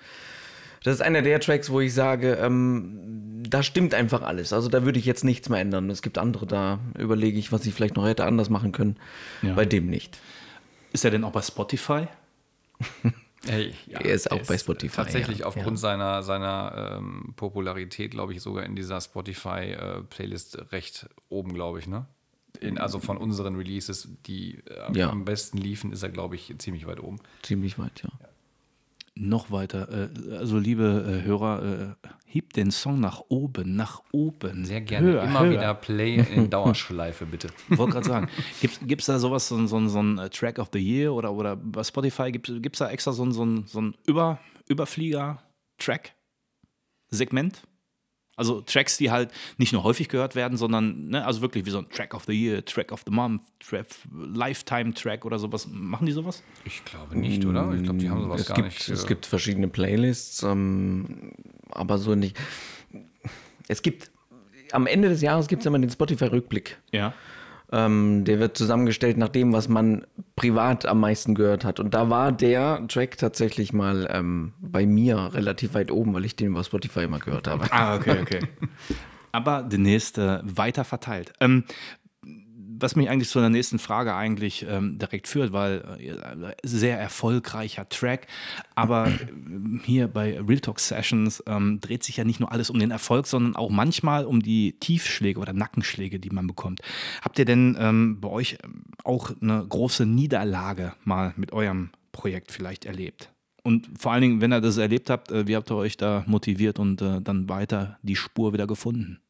das ist einer der Tracks, wo ich sage, ähm, da stimmt einfach alles. Also da würde ich jetzt nichts mehr ändern. Es gibt andere, da überlege ich, was ich vielleicht noch hätte anders machen können. Ja. Bei dem nicht. Ist er denn auch bei Spotify? Hey, ja, Er ist auch der bei Spotify, Tatsächlich ja. aufgrund Ja. seiner, seiner ähm, Popularität, glaube ich, sogar in dieser Spotify-Playlist recht oben, glaube ich, ne? In, also von unseren Releases, die äh, Ja. am besten liefen, ist er, glaube ich, ziemlich weit oben. Ziemlich weit, ja. Noch weiter. Äh, also, liebe äh, Hörer, äh, hebt den Song nach oben, nach oben. Sehr gerne. Höher, Immer höher. wieder Play in Dauerschleife, bitte. Wollte gerade sagen, gibt es da sowas, so, ein- so, so ein Track of the Year oder, oder bei Spotify gibt es da extra so ein, so ein, so ein Über, Überflieger-Track-Segment? Also Tracks, die halt nicht nur häufig gehört werden, sondern ne, also wirklich wie so ein Track of the Year, Track of the Month, Track, Lifetime-Track oder sowas. Machen die sowas? Ich glaube nicht, oder? Ich glaube, die haben sowas es gar gibt, nicht. Es äh, gibt verschiedene Playlists, ähm, aber so nicht. Es gibt, am Ende des Jahres gibt es immer den Spotify-Rückblick. Ja. Ähm, der wird zusammengestellt nach dem, was man privat am meisten gehört hat. Und da war der Track tatsächlich mal ähm, bei mir relativ weit oben, weil ich den über Spotify immer gehört habe. Ah, okay, okay. Aber demnächst äh, weiter verteilt. Ähm, was mich eigentlich zu der nächsten Frage eigentlich ähm, direkt führt, weil äh, sehr erfolgreicher Track, aber äh, hier bei Real Talk Sessions ähm, dreht sich ja nicht nur alles um den Erfolg, sondern auch manchmal um die Tiefschläge oder Nackenschläge, die man bekommt. Habt ihr denn ähm, bei euch ähm, auch eine große Niederlage mal mit eurem Projekt vielleicht erlebt? Und vor allen Dingen, wenn ihr das erlebt habt, äh, wie habt ihr euch da motiviert und äh, dann weiter die Spur wieder gefunden?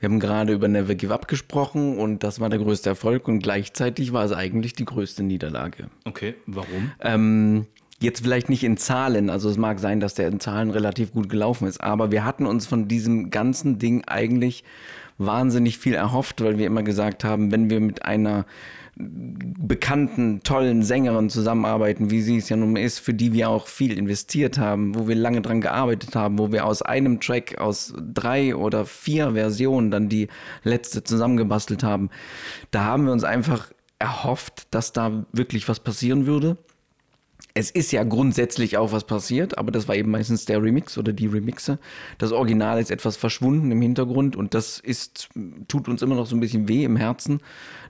Wir haben gerade über Never Give Up gesprochen und das war der größte Erfolg und gleichzeitig war es eigentlich die größte Niederlage. Okay, warum? Ähm, jetzt vielleicht nicht in Zahlen, also es mag sein, dass der in Zahlen relativ gut gelaufen ist, aber wir hatten uns von diesem ganzen Ding eigentlich wahnsinnig viel erhofft, weil wir immer gesagt haben, wenn wir mit einer bekannten, tollen Sängerin zusammenarbeiten, wie sie es ja nun ist, für die wir auch viel investiert haben, wo wir lange dran gearbeitet haben, wo wir aus einem Track, aus drei oder vier Versionen dann die letzte zusammengebastelt haben, da haben wir uns einfach erhofft, dass da wirklich was passieren würde. Es ist ja grundsätzlich auch was passiert, aber das war eben meistens der Remix oder die Remixe. Das Original ist etwas verschwunden im Hintergrund und das ist, tut uns immer noch so ein bisschen weh im Herzen.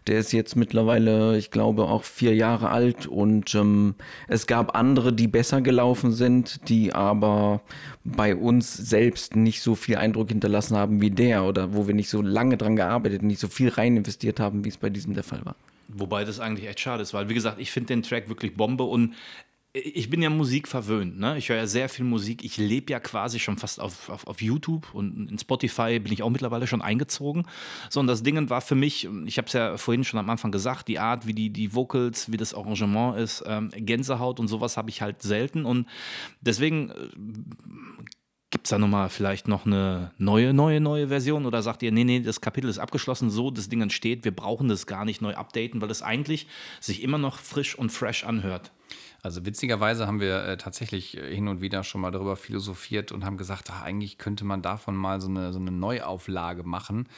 Der ist jetzt mittlerweile, ich glaube, auch vier Jahre alt und ähm, es gab andere, die besser gelaufen sind, die aber bei uns selbst nicht so viel Eindruck hinterlassen haben wie der oder wo wir nicht so lange dran gearbeitet nicht so viel rein investiert haben, wie es bei diesem der Fall war. Wobei das eigentlich echt schade ist, weil, wie gesagt, ich finde den Track wirklich Bombe und ich bin ja Musik verwöhnt. Ne? Ich höre ja sehr viel Musik. Ich lebe ja quasi schon fast auf, auf, auf YouTube und in Spotify bin ich auch mittlerweile schon eingezogen. So, und das Ding war für mich, ich habe es ja vorhin schon am Anfang gesagt, die Art, wie die, die Vocals, wie das Arrangement ist, ähm, Gänsehaut und sowas habe ich halt selten. Und deswegen. Äh, Gibt es da nochmal vielleicht noch eine neue, neue, neue Version oder sagt ihr, nee, nee, das Kapitel ist abgeschlossen, so das Ding entsteht, wir brauchen das gar nicht neu updaten, weil es eigentlich sich immer noch frisch und fresh anhört? Also witzigerweise haben wir äh, tatsächlich äh, hin und wieder schon mal darüber philosophiert und haben gesagt, ach, eigentlich könnte man davon mal so eine, so eine Neuauflage machen.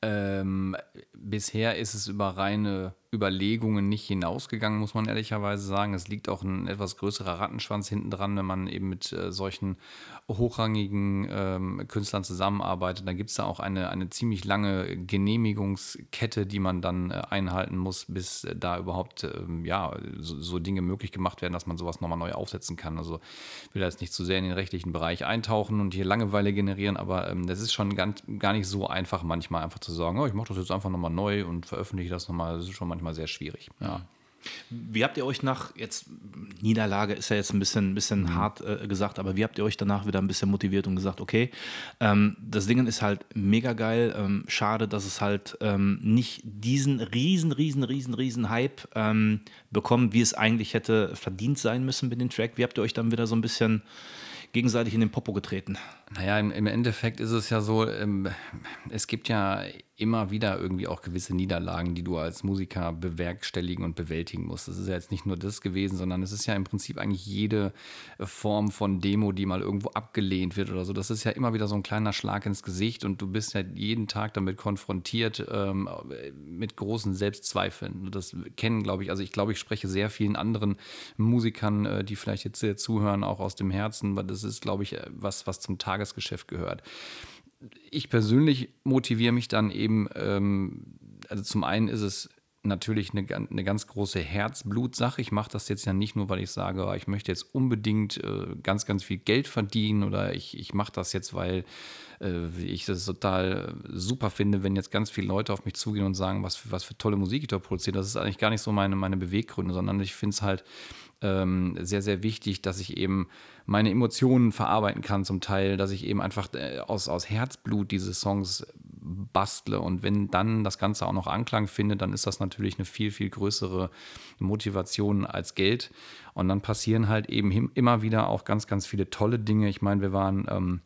Ähm, bisher ist es über reine Überlegungen nicht hinausgegangen, muss man ehrlicherweise sagen. Es liegt auch ein etwas größerer Rattenschwanz hinten dran, wenn man eben mit äh, solchen hochrangigen ähm, Künstlern zusammenarbeitet. Dann gibt es da auch eine, eine ziemlich lange Genehmigungskette, die man dann äh, einhalten muss, bis äh, da überhaupt ähm, ja, so, so Dinge möglich gemacht werden, dass man sowas nochmal neu aufsetzen kann. Also will da jetzt nicht zu sehr in den rechtlichen Bereich eintauchen und hier Langeweile generieren, aber ähm, das ist schon ganz, gar nicht so einfach manchmal einfach zu sagen, oh, ich mache das jetzt einfach nochmal neu und veröffentliche das nochmal. Das ist schon manchmal sehr schwierig. Ja. Wie habt ihr euch nach, jetzt Niederlage ist ja jetzt ein bisschen, bisschen hart äh, gesagt, aber wie habt ihr euch danach wieder ein bisschen motiviert und gesagt, okay, ähm, das Ding ist halt mega geil, ähm, schade, dass es halt ähm, nicht diesen riesen, riesen, riesen, riesen Hype ähm, bekommt, wie es eigentlich hätte verdient sein müssen mit dem Track. Wie habt ihr euch dann wieder so ein bisschen gegenseitig in den Popo getreten? Naja, im, Endeffekt ist es ja so, ähm, es gibt ja immer wieder irgendwie auch gewisse Niederlagen, die du als Musiker bewerkstelligen und bewältigen musst. Das ist ja jetzt nicht nur das gewesen, sondern es ist ja im Prinzip eigentlich jede Form von Demo, die mal irgendwo abgelehnt wird oder so. Das ist ja immer wieder so ein kleiner Schlag ins Gesicht und du bist ja jeden Tag damit konfrontiert ähm, mit großen Selbstzweifeln. Das kennen, glaube ich, also ich glaube, ich spreche sehr vielen anderen Musikern, äh, die vielleicht jetzt zuhören, auch aus dem Herzen, weil das ist, glaube ich, äh, was, was zum Tagesgeschäft gehört ich persönlich motiviere mich dann eben, ähm, also zum einen ist es natürlich eine, eine ganz große Herzblutsache. Ich mache das jetzt ja nicht nur, weil ich sage, ich möchte jetzt unbedingt äh, ganz, ganz viel Geld verdienen oder ich, ich mache das jetzt, weil äh, ich das total super finde, wenn jetzt ganz viele Leute auf mich zugehen und sagen, was für, was für tolle Musik ich da produziere. Das ist eigentlich gar nicht so meine, meine Beweggründe, sondern ich finde es halt ähm, sehr, sehr wichtig, dass ich eben meine Emotionen verarbeiten kann zum Teil, dass ich eben einfach äh, aus, aus Herzblut diese Songs bastle und wenn dann das Ganze auch noch Anklang findet, dann ist das natürlich eine viel, viel größere Motivation als Geld und dann passieren halt eben immer wieder auch ganz, ganz viele tolle Dinge. Ich meine, wir waren... Ähm,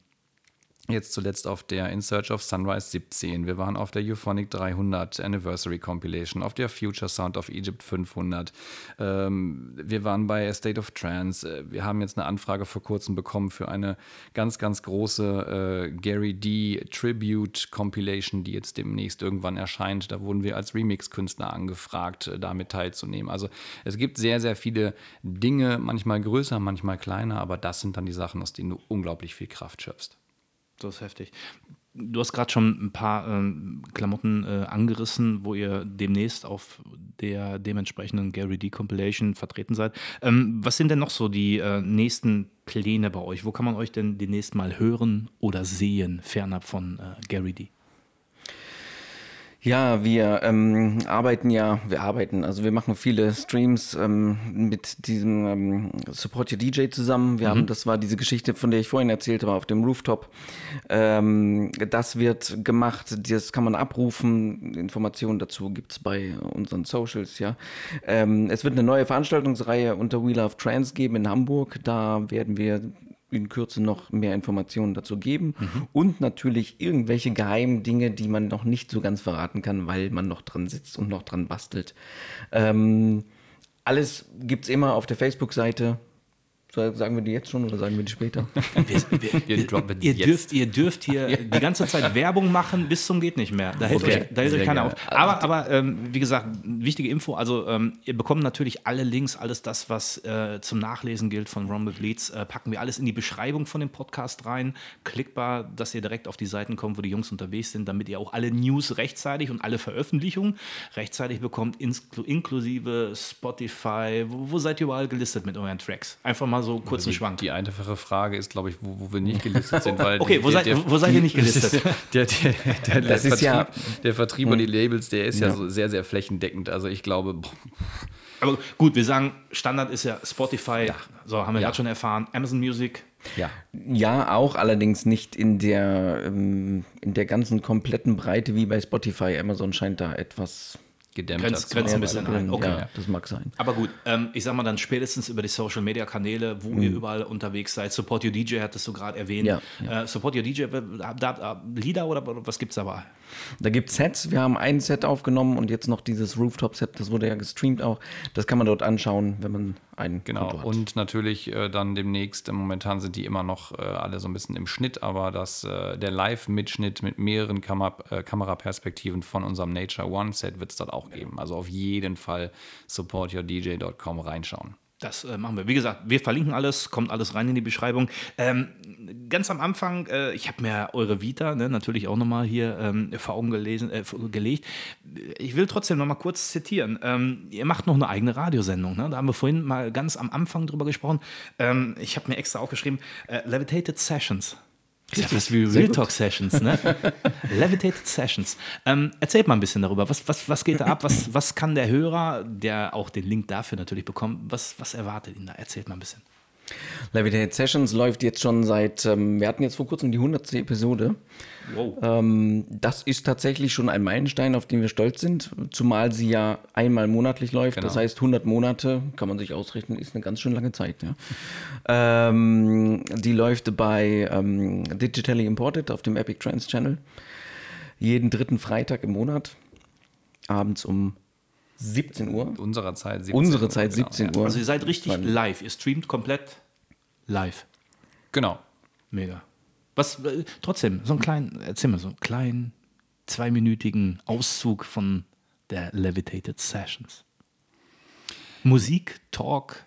Jetzt zuletzt auf der In Search of Sunrise 17. Wir waren auf der Euphonic 300 Anniversary Compilation, auf der Future Sound of Egypt 500. Ähm, wir waren bei A State of Trance. Äh, Wir haben jetzt eine Anfrage vor kurzem bekommen für eine ganz, ganz große äh, Gary D. Tribute Compilation, die jetzt demnächst irgendwann erscheint. Da wurden wir als Remix-Künstler angefragt, äh, damit teilzunehmen. Also es gibt sehr, sehr viele Dinge, manchmal größer, manchmal kleiner, aber das sind dann die Sachen, aus denen du unglaublich viel Kraft schöpfst. Das ist heftig. Du hast gerade schon ein paar ähm, Klamotten äh, angerissen, wo ihr demnächst auf der dementsprechenden Gary D Compilation vertreten seid. Ähm, was sind denn noch so die äh, nächsten Pläne bei euch? Wo kann man euch denn demnächst mal hören oder sehen, fernab von äh, Gary D? Ja, wir ähm, arbeiten ja, wir arbeiten, also wir machen viele Streams ähm, mit diesem ähm, Support Your DJ zusammen. Wir haben, das war diese Geschichte, von der ich vorhin erzählt habe, auf dem Rooftop. Ähm, das wird gemacht, das kann man abrufen. Informationen dazu gibt's bei unseren Socials, ja. Ähm, es wird eine neue Veranstaltungsreihe unter Wheel of Trans geben in Hamburg. Da werden wir in Kürze noch mehr Informationen dazu geben und natürlich irgendwelche geheimen Dinge, die man noch nicht so ganz verraten kann, weil man noch dran sitzt und noch dran bastelt. Ähm, alles gibt's immer auf der Facebook-Seite. Sagen wir die jetzt schon oder sagen wir die später? Wir droppen Ihr jetzt. dürft, ihr dürft hier die ganze Zeit Werbung machen, bis zum geht nicht mehr. Da hält, Okay. euch, da hält euch keiner auf. Aber, aber ähm, wie gesagt, wichtige Info, also ähm, ihr bekommt natürlich alle Links, alles das, was äh, zum Nachlesen gilt von Rumble Bleeds, äh, packen wir alles in die Beschreibung von dem Podcast rein. Klickbar, dass ihr direkt auf die Seiten kommt, wo die Jungs unterwegs sind, damit ihr auch alle News rechtzeitig und alle Veröffentlichungen rechtzeitig bekommt, inklu inklusive Spotify. Wo, wo seid ihr überall gelistet mit euren Tracks? Einfach mal so kurz einen Schwank. Die einfache Frage ist, glaube ich, wo, wo wir nicht gelistet sind, weil Okay, die- wo seid- wo seid ihr nicht gelistet? Der, der, der, der, Das der ist ja- Vertrieb, der Vertrieb und die Labels, der ist ja, so sehr, sehr flächendeckend. Also ich glaube, boah, Aber gut, wir sagen, Standard ist ja Spotify, so haben wir Ja. gerade schon erfahren, Amazon Music. ja. Ja, auch allerdings nicht in der, ähm, in der ganzen kompletten Breite wie bei Spotify. Amazon scheint da etwas gedämmt. Grenz- dazu. Grenzen ein bisschen ein. Okay. Ja, das mag sein. Aber gut, ähm, ich sag mal dann spätestens über die Social Media Kanäle, wo ihr überall unterwegs seid. Support Your DJ hattest du gerade erwähnt. Ja, Äh, Support Your DJ, da, da, Lieder oder was gibt's dabei? Da gibt es Sets. Wir haben ein Set aufgenommen und jetzt noch dieses Rooftop-Set. Das wurde ja gestreamt auch. Das kann man dort anschauen, wenn man ein Genau, Konto hat. und natürlich äh, dann demnächst, äh, momentan sind die immer noch äh, alle so ein bisschen im Schnitt, aber das, äh, der Live-Mitschnitt mit mehreren Kamer äh, Kameraperspektiven von unserem Nature One-Set wird es dort auch geben. Also auf jeden Fall supportyourdj.com reinschauen. Das äh, machen wir. Wie gesagt, wir verlinken alles, kommt alles rein in die Beschreibung. Ähm, ganz am Anfang, äh, ich habe mir eure Vita ne, natürlich auch nochmal hier ähm, vor Augen gelesen, äh, gelegt. Ich will trotzdem nochmal kurz zitieren. Ähm, ihr macht noch eine eigene Radiosendung. Ne? Da haben wir vorhin mal ganz am Anfang drüber gesprochen. Ähm, ich habe mir extra aufgeschrieben, äh, Levitated Sessions. Ist ja fast wie Real Talk Sessions, ne? Levitated Sessions. Ähm, erzählt mal ein bisschen darüber. Was, was, was geht da ab? Was, was kann der Hörer, der auch den Link dafür natürlich bekommt, was, was erwartet ihn da? Erzählt mal ein bisschen. Levitate Sessions läuft jetzt schon seit, ähm, wir hatten jetzt vor kurzem die 100. Episode. Ähm, das ist tatsächlich schon ein Meilenstein, auf den wir stolz sind, zumal sie ja einmal monatlich läuft. Das Genau. heißt, 100 Monate, kann man sich ausrechnen, ist eine ganz schön lange Zeit. Ja. ähm, die läuft bei ähm, Digitally Imported auf dem Epic Trans Channel. Jeden dritten Freitag im Monat, abends um 17 Uhr. Unserer Zeit 17 Unsere Uhr, Zeit genau, 17 ja. Uhr. Also ihr seid richtig live. Ihr streamt komplett live. Genau. Mega. Was, äh, trotzdem, so einen kleinen, erzähl mal so einen kleinen, zweiminütigen Auszug von der Levitated Sessions. Musik, Talk,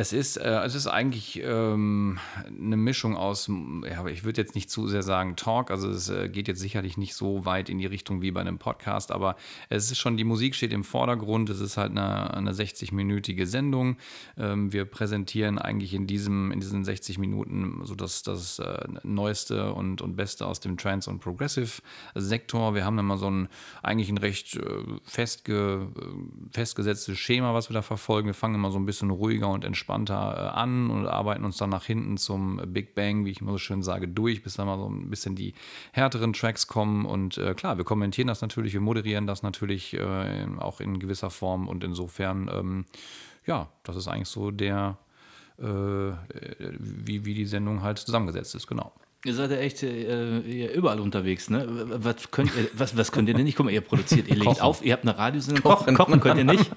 Es ist, äh, es ist eigentlich ähm, eine Mischung aus, ja, ich würde jetzt nicht zu sehr sagen Talk, also es äh, geht jetzt sicherlich nicht so weit in die Richtung wie bei einem Podcast, aber es ist schon, die Musik steht im Vordergrund, es ist halt eine, eine 60-minütige Sendung. Ähm, wir präsentieren eigentlich in, diesem, in diesen 60 Minuten so das, das äh, Neueste und, und Beste aus dem Trans- und Progressive-Sektor. Wir haben immer so ein, eigentlich ein recht äh, festge, äh, festgesetztes Schema, was wir da verfolgen. Wir fangen immer so ein bisschen ruhiger und entspannter äh, an und arbeiten uns dann nach hinten zum Big Bang, wie ich immer so schön sage, durch, bis dann mal so ein bisschen die härteren Tracks kommen. Und äh, klar, wir kommentieren das natürlich, wir moderieren das natürlich äh, auch in gewisser Form und insofern, ähm, ja, das ist eigentlich so der, äh, äh, wie, wie die Sendung halt zusammengesetzt ist, genau. Ihr seid ja echt äh, überall unterwegs, ne? Was könnt ihr, was, was könnt ihr denn nicht? Guck mal, ihr produziert, ihr legt Kochen. auf, ihr habt eine Radiosendung. Kochen, kochen könnt ihr nicht.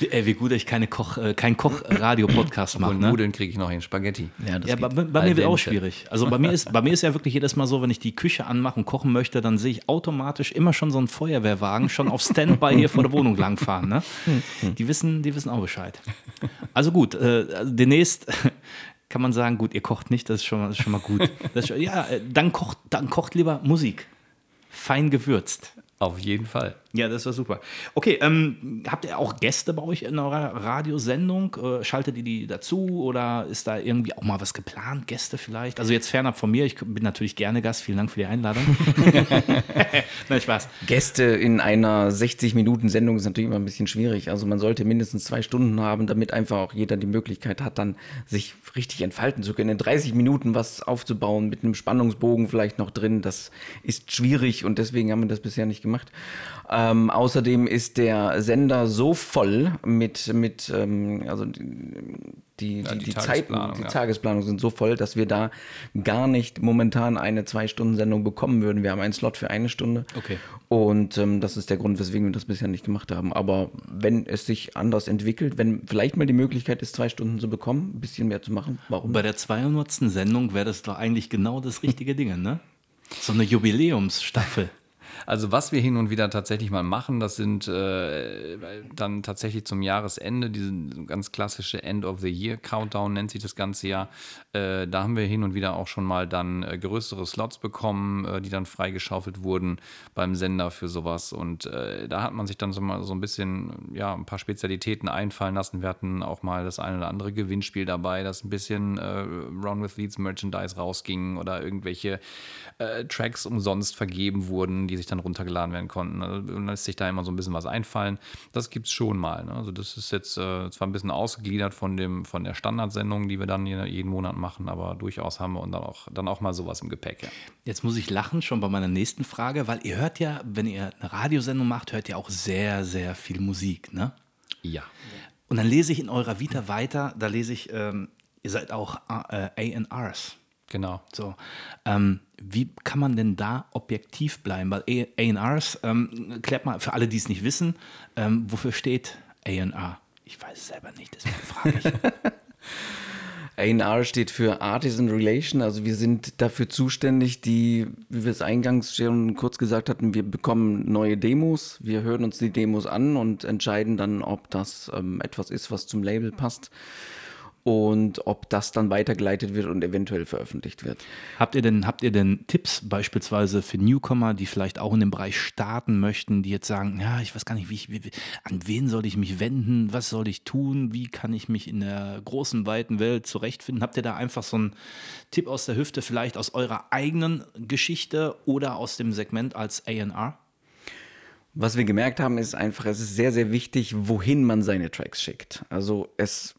Wie, ey, wie gut, dass ich keine Koch, äh, kein Koch-Radio-Podcast mache, ne? Nudeln kriege ich noch hin, Spaghetti. Ja, das Ja, bei, bei mir wird auch schwierig. Also bei mir, ist, bei mir ist ja wirklich jedes Mal so, wenn ich die Küche anmache und kochen möchte, dann sehe ich automatisch immer schon so einen Feuerwehrwagen schon auf Standby hier vor der Wohnung langfahren. Ne? Die, wissen, die wissen auch Bescheid. Also gut, äh, also demnächst kann man sagen, gut, ihr kocht nicht, das ist schon, mal- das ist schon mal gut. Schon- ja, äh, dann kocht, dann kocht lieber Musik. Fein gewürzt. Auf jeden Fall. Ja, das war super. Okay, ähm, habt ihr auch Gäste bei euch in eurer Radiosendung? Äh, schaltet ihr die dazu oder ist da irgendwie auch mal was geplant? Gäste vielleicht? Also jetzt fernab von mir, ich bin natürlich gerne Gast. Vielen Dank für die Einladung. Nein, Spaß. Gäste in einer 60-Minuten-Sendung ist natürlich immer ein bisschen schwierig. Also man sollte mindestens zwei Stunden haben, damit einfach auch jeder die Möglichkeit hat, dann sich richtig entfalten zu können. In 30 Minuten was aufzubauen mit einem Spannungsbogen vielleicht noch drin, das ist schwierig und deswegen haben wir das bisher nicht gemacht. Ähm, außerdem ist der Sender so voll mit, mit ähm, also die, die, die, die die Zeiten, Tagesplanung, die ja. Tagesplanungen sind so voll, dass wir da gar nicht momentan eine Zwei-Stunden-Sendung bekommen würden. Wir haben einen Slot für eine Stunde. Okay. Und ähm, das ist der Grund, weswegen wir das bisher nicht gemacht haben. Aber wenn es sich anders entwickelt, wenn vielleicht mal die Möglichkeit ist, zwei Stunden zu bekommen, ein bisschen mehr zu machen, warum Bei der 200. Sendung wäre das doch eigentlich genau das richtige Ding, ne? So eine Jubiläumsstaffel. Also was wir hin und wieder tatsächlich mal machen, das sind äh, dann tatsächlich zum Jahresende, diese ganz klassische End of the Year Countdown nennt sich das ganze Jahr. Äh, da haben wir hin und wieder auch schon mal dann äh, größere Slots bekommen, äh, die dann freigeschaufelt wurden beim Sender für sowas. Und äh, da hat man sich dann so mal so ein bisschen, ja, ein paar Spezialitäten einfallen lassen. Wir hatten auch mal das eine oder andere Gewinnspiel dabei, das ein bisschen äh, Run with Leads Merchandise rausging oder irgendwelche Tracks umsonst vergeben wurden, die sich dann runtergeladen werden konnten. Also, dann lässt sich da immer so ein bisschen was einfallen. Das gibt es schon mal. Ne? Also das ist jetzt äh, zwar ein bisschen ausgegliedert von, dem, von der Standardsendung, die wir dann je- jeden Monat machen, aber durchaus haben wir und dann auch, dann auch mal sowas im Gepäck. Ja. Jetzt muss ich lachen schon bei meiner nächsten Frage, weil ihr hört ja, wenn ihr eine Radiosendung macht, hört ihr auch sehr, sehr viel Musik, ne? ja. Und dann lese ich in eurer Vita weiter, da lese ich, ähm, ihr seid auch äh, A&Rs. Genau. So, ähm, wie kann man denn da objektiv bleiben? Weil A&Rs, ähm, klärt mal für alle, die es nicht wissen, ähm, wofür steht A&R? Ich weiß es selber nicht, deswegen frage ich. A&R steht für Artisan Relation, also wir sind dafür zuständig, die, wie wir es eingangs schon kurz gesagt hatten, wir bekommen neue Demos, wir hören uns die Demos an und entscheiden dann, ob das ähm, etwas ist, was zum Label passt und ob das dann weitergeleitet wird und eventuell veröffentlicht wird. habt, ihr denn, habt ihr denn Tipps beispielsweise für Newcomer, die vielleicht auch in dem Bereich starten möchten, die jetzt sagen, ja, ich weiß gar nicht, wie ich, wie, an wen soll ich mich wenden, was soll ich tun, wie kann ich mich in der großen, weiten Welt zurechtfinden? Habt ihr da einfach so einen Tipp aus der Hüfte, vielleicht aus eurer eigenen Geschichte oder aus dem Segment als A&R? Was wir gemerkt haben, ist einfach, es ist sehr, sehr wichtig, wohin man seine Tracks schickt. Also es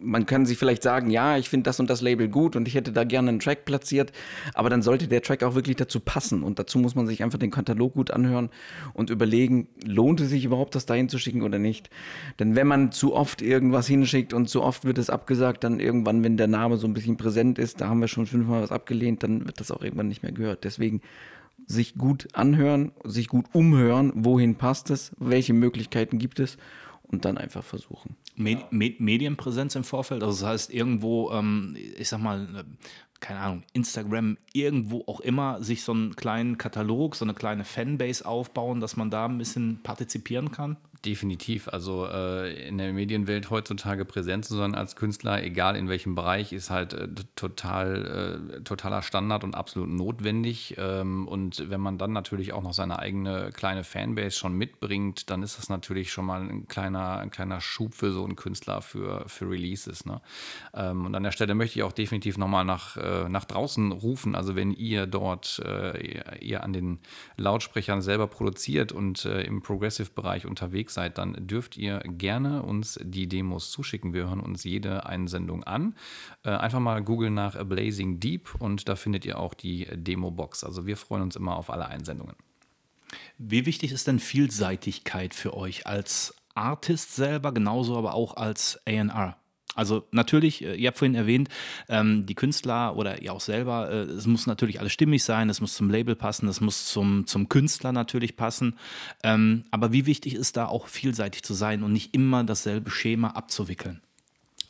man kann sich vielleicht sagen, ja, ich finde das und das Label gut und ich hätte da gerne einen Track platziert, aber dann sollte der Track auch wirklich dazu passen und dazu muss man sich einfach den Katalog gut anhören und überlegen, lohnt es sich überhaupt, das dahin zu schicken oder nicht. Denn wenn man zu oft irgendwas hinschickt und zu oft wird es abgesagt, dann irgendwann, wenn der Name so ein bisschen präsent ist, da haben wir schon fünfmal was abgelehnt, dann wird das auch irgendwann nicht mehr gehört. Deswegen sich gut anhören, sich gut umhören, wohin passt es, welche Möglichkeiten gibt es und dann einfach versuchen. Med Med Medienpräsenz im Vorfeld, also das heißt irgendwo, ähm, ich sag mal, äh, keine Ahnung, Instagram, irgendwo auch immer, sich so einen kleinen Katalog, so eine kleine Fanbase aufbauen, dass man da ein bisschen partizipieren kann? Definitiv. Also äh, in der Medienwelt heutzutage präsent zu sein als Künstler, egal in welchem Bereich, ist halt äh, total, äh, totaler Standard und absolut notwendig. Ähm, und wenn man dann natürlich auch noch seine eigene kleine Fanbase schon mitbringt, dann ist das natürlich schon mal ein kleiner, ein kleiner Schub für so einen Künstler für, für Releases. Ne? Ähm, und an der Stelle möchte ich auch definitiv nochmal nach, äh, nach draußen rufen. Also wenn ihr dort, äh, ihr, an den Lautsprechern selber produziert und äh, im Progressive-Bereich unterwegs seid, dann dürft ihr gerne uns die Demos zuschicken. Wir hören uns jede Einsendung an. Äh, einfach mal googeln nach Blazing Deep und da findet ihr auch die Demo-Box. Also wir freuen uns immer auf alle Einsendungen. Wie wichtig ist denn Vielseitigkeit für euch als Artist selber, genauso aber auch als AR? Also natürlich, äh, ihr habt vorhin erwähnt, ähm, die Künstler oder ihr auch selber, äh, es muss natürlich alles stimmig sein, es muss zum Label passen, es muss zum, zum Künstler natürlich passen. Ähm, aber wie wichtig ist da auch vielseitig zu sein und nicht immer dasselbe Schema abzuwickeln?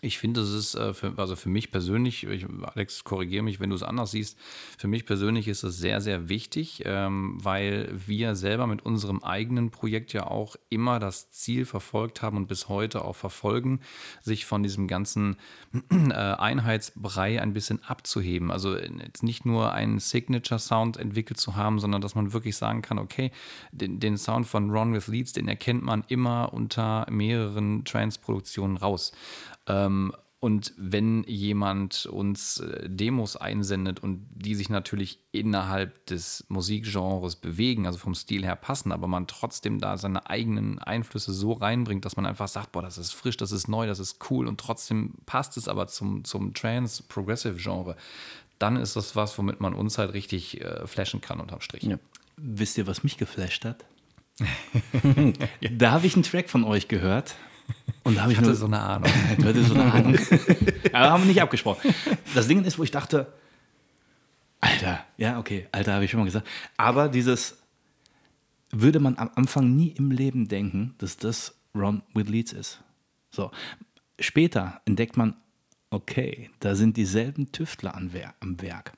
Ich finde, es ist äh, für, also für mich persönlich, ich, Alex, korrigiere mich, wenn du es anders siehst. Für mich persönlich ist es sehr, sehr wichtig, ähm, weil wir selber mit unserem eigenen Projekt ja auch immer das Ziel verfolgt haben und bis heute auch verfolgen, sich von diesem ganzen äh, Einheitsbrei ein bisschen abzuheben. Also jetzt nicht nur einen Signature-Sound entwickelt zu haben, sondern dass man wirklich sagen kann, okay, den, den Sound von Ron with Leads, den erkennt man immer unter mehreren Trance-Produktionen raus. Ähm, und wenn jemand uns äh, Demos einsendet und die sich natürlich innerhalb des Musikgenres bewegen, also vom Stil her passen, aber man trotzdem da seine eigenen Einflüsse so reinbringt, dass man einfach sagt, boah, das ist frisch, das ist neu, das ist cool und trotzdem passt es aber zum, zum Trance-Progressive-Genre, dann ist das was, womit man uns halt richtig äh, flashen kann unterm Strich. Ja. Wisst ihr, was mich geflasht hat? da habe ich einen Track von euch gehört. Und da habe ich, Ich hatte so eine Ahnung. Du hattest so eine Ahnung. Aber haben wir nicht abgesprochen. Das Ding ist, wo ich dachte, Alter, ja, okay, Alter, habe ich schon mal gesagt. Aber dieses würde man am Anfang nie im Leben denken, dass das Ron with Leeds ist. So. Später entdeckt man, okay, da sind dieselben Tüftler am Werk.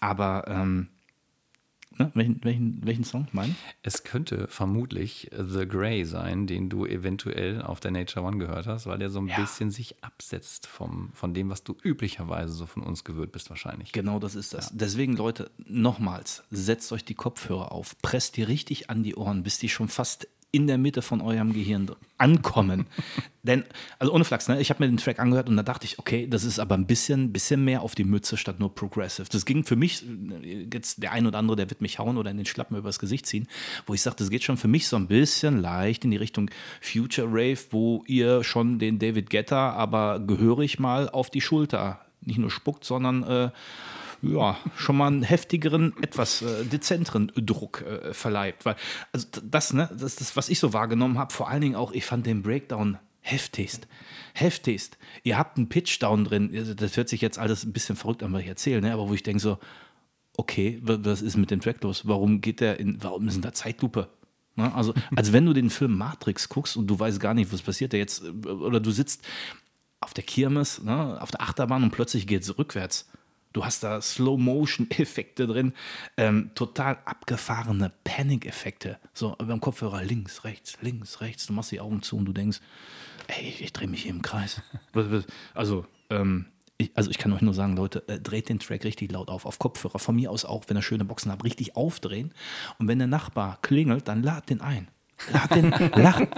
Aber, ähm, ne, welchen, welchen, welchen Song meine ich? Es könnte vermutlich The Grey sein, den du eventuell auf der Nature One gehört hast, weil der so ein Ja. bisschen sich absetzt vom, von dem, was du üblicherweise so von uns gewöhnt bist wahrscheinlich. Genau das ist das. Deswegen, Leute, nochmals, setzt euch die Kopfhörer auf, presst die richtig an die Ohren, bis die schon fast in der Mitte von eurem Gehirn ankommen. Denn, also ohne Flachs, ne? ich habe mir den Track angehört und da dachte ich, okay, das ist aber ein bisschen, bisschen mehr auf die Mütze statt nur Progressive. Das ging für mich, äh, jetzt der ein oder andere, der wird mich hauen oder in den Schlappen übers Gesicht ziehen, wo ich sage, das geht schon für mich so ein bisschen leicht in die Richtung Future Rave, wo ihr schon den David Guetta aber gehörig mal auf die Schulter nicht nur spuckt, sondern äh, ja, schon mal einen heftigeren, etwas äh, dezenteren Druck äh, verleiht. Weil, also das, ne, das das, was ich so wahrgenommen habe. Vor allen Dingen auch, ich fand den Breakdown heftigst. Heftigst. Ihr habt einen Pitchdown drin. Das hört sich jetzt alles ein bisschen verrückt an, was ich erzähle, ne? aber wo ich denke so, okay, wa- was ist mit dem Track los? Warum geht der in, warum ist denn da Zeitlupe? Ne? Also, als wenn du den Film Matrix guckst und du weißt gar nicht, was passiert da jetzt, äh, oder du sitzt auf der Kirmes, ne, auf der Achterbahn und plötzlich geht es rückwärts. Du hast da Slow-Motion-Effekte drin, ähm, total abgefahrene Panic-Effekte. So beim Kopfhörer links, rechts, links, rechts. Du machst die Augen zu und du denkst, ey, ich drehe mich hier im Kreis. Also, ähm, ich, also ich kann euch nur sagen, Leute, äh, dreht den Track richtig laut auf, auf Kopfhörer. Von mir aus auch, wenn ihr schöne Boxen habt, richtig aufdrehen. Und wenn der Nachbar klingelt, dann lad den ein. Lad den, lad,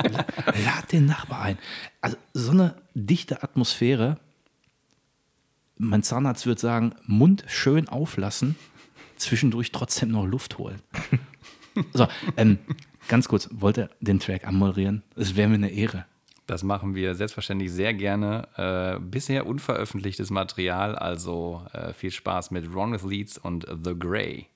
lad den Nachbar ein. Also so eine dichte Atmosphäre, mein Zahnarzt würde sagen, Mund schön auflassen, zwischendurch trotzdem noch Luft holen. So, ähm, ganz kurz, wollt ihr den Track anmoderieren? Es wäre mir eine Ehre. Das machen wir selbstverständlich sehr gerne. Äh, bisher unveröffentlichtes Material, also äh, viel Spaß mit Ron with Leeds und The Grey.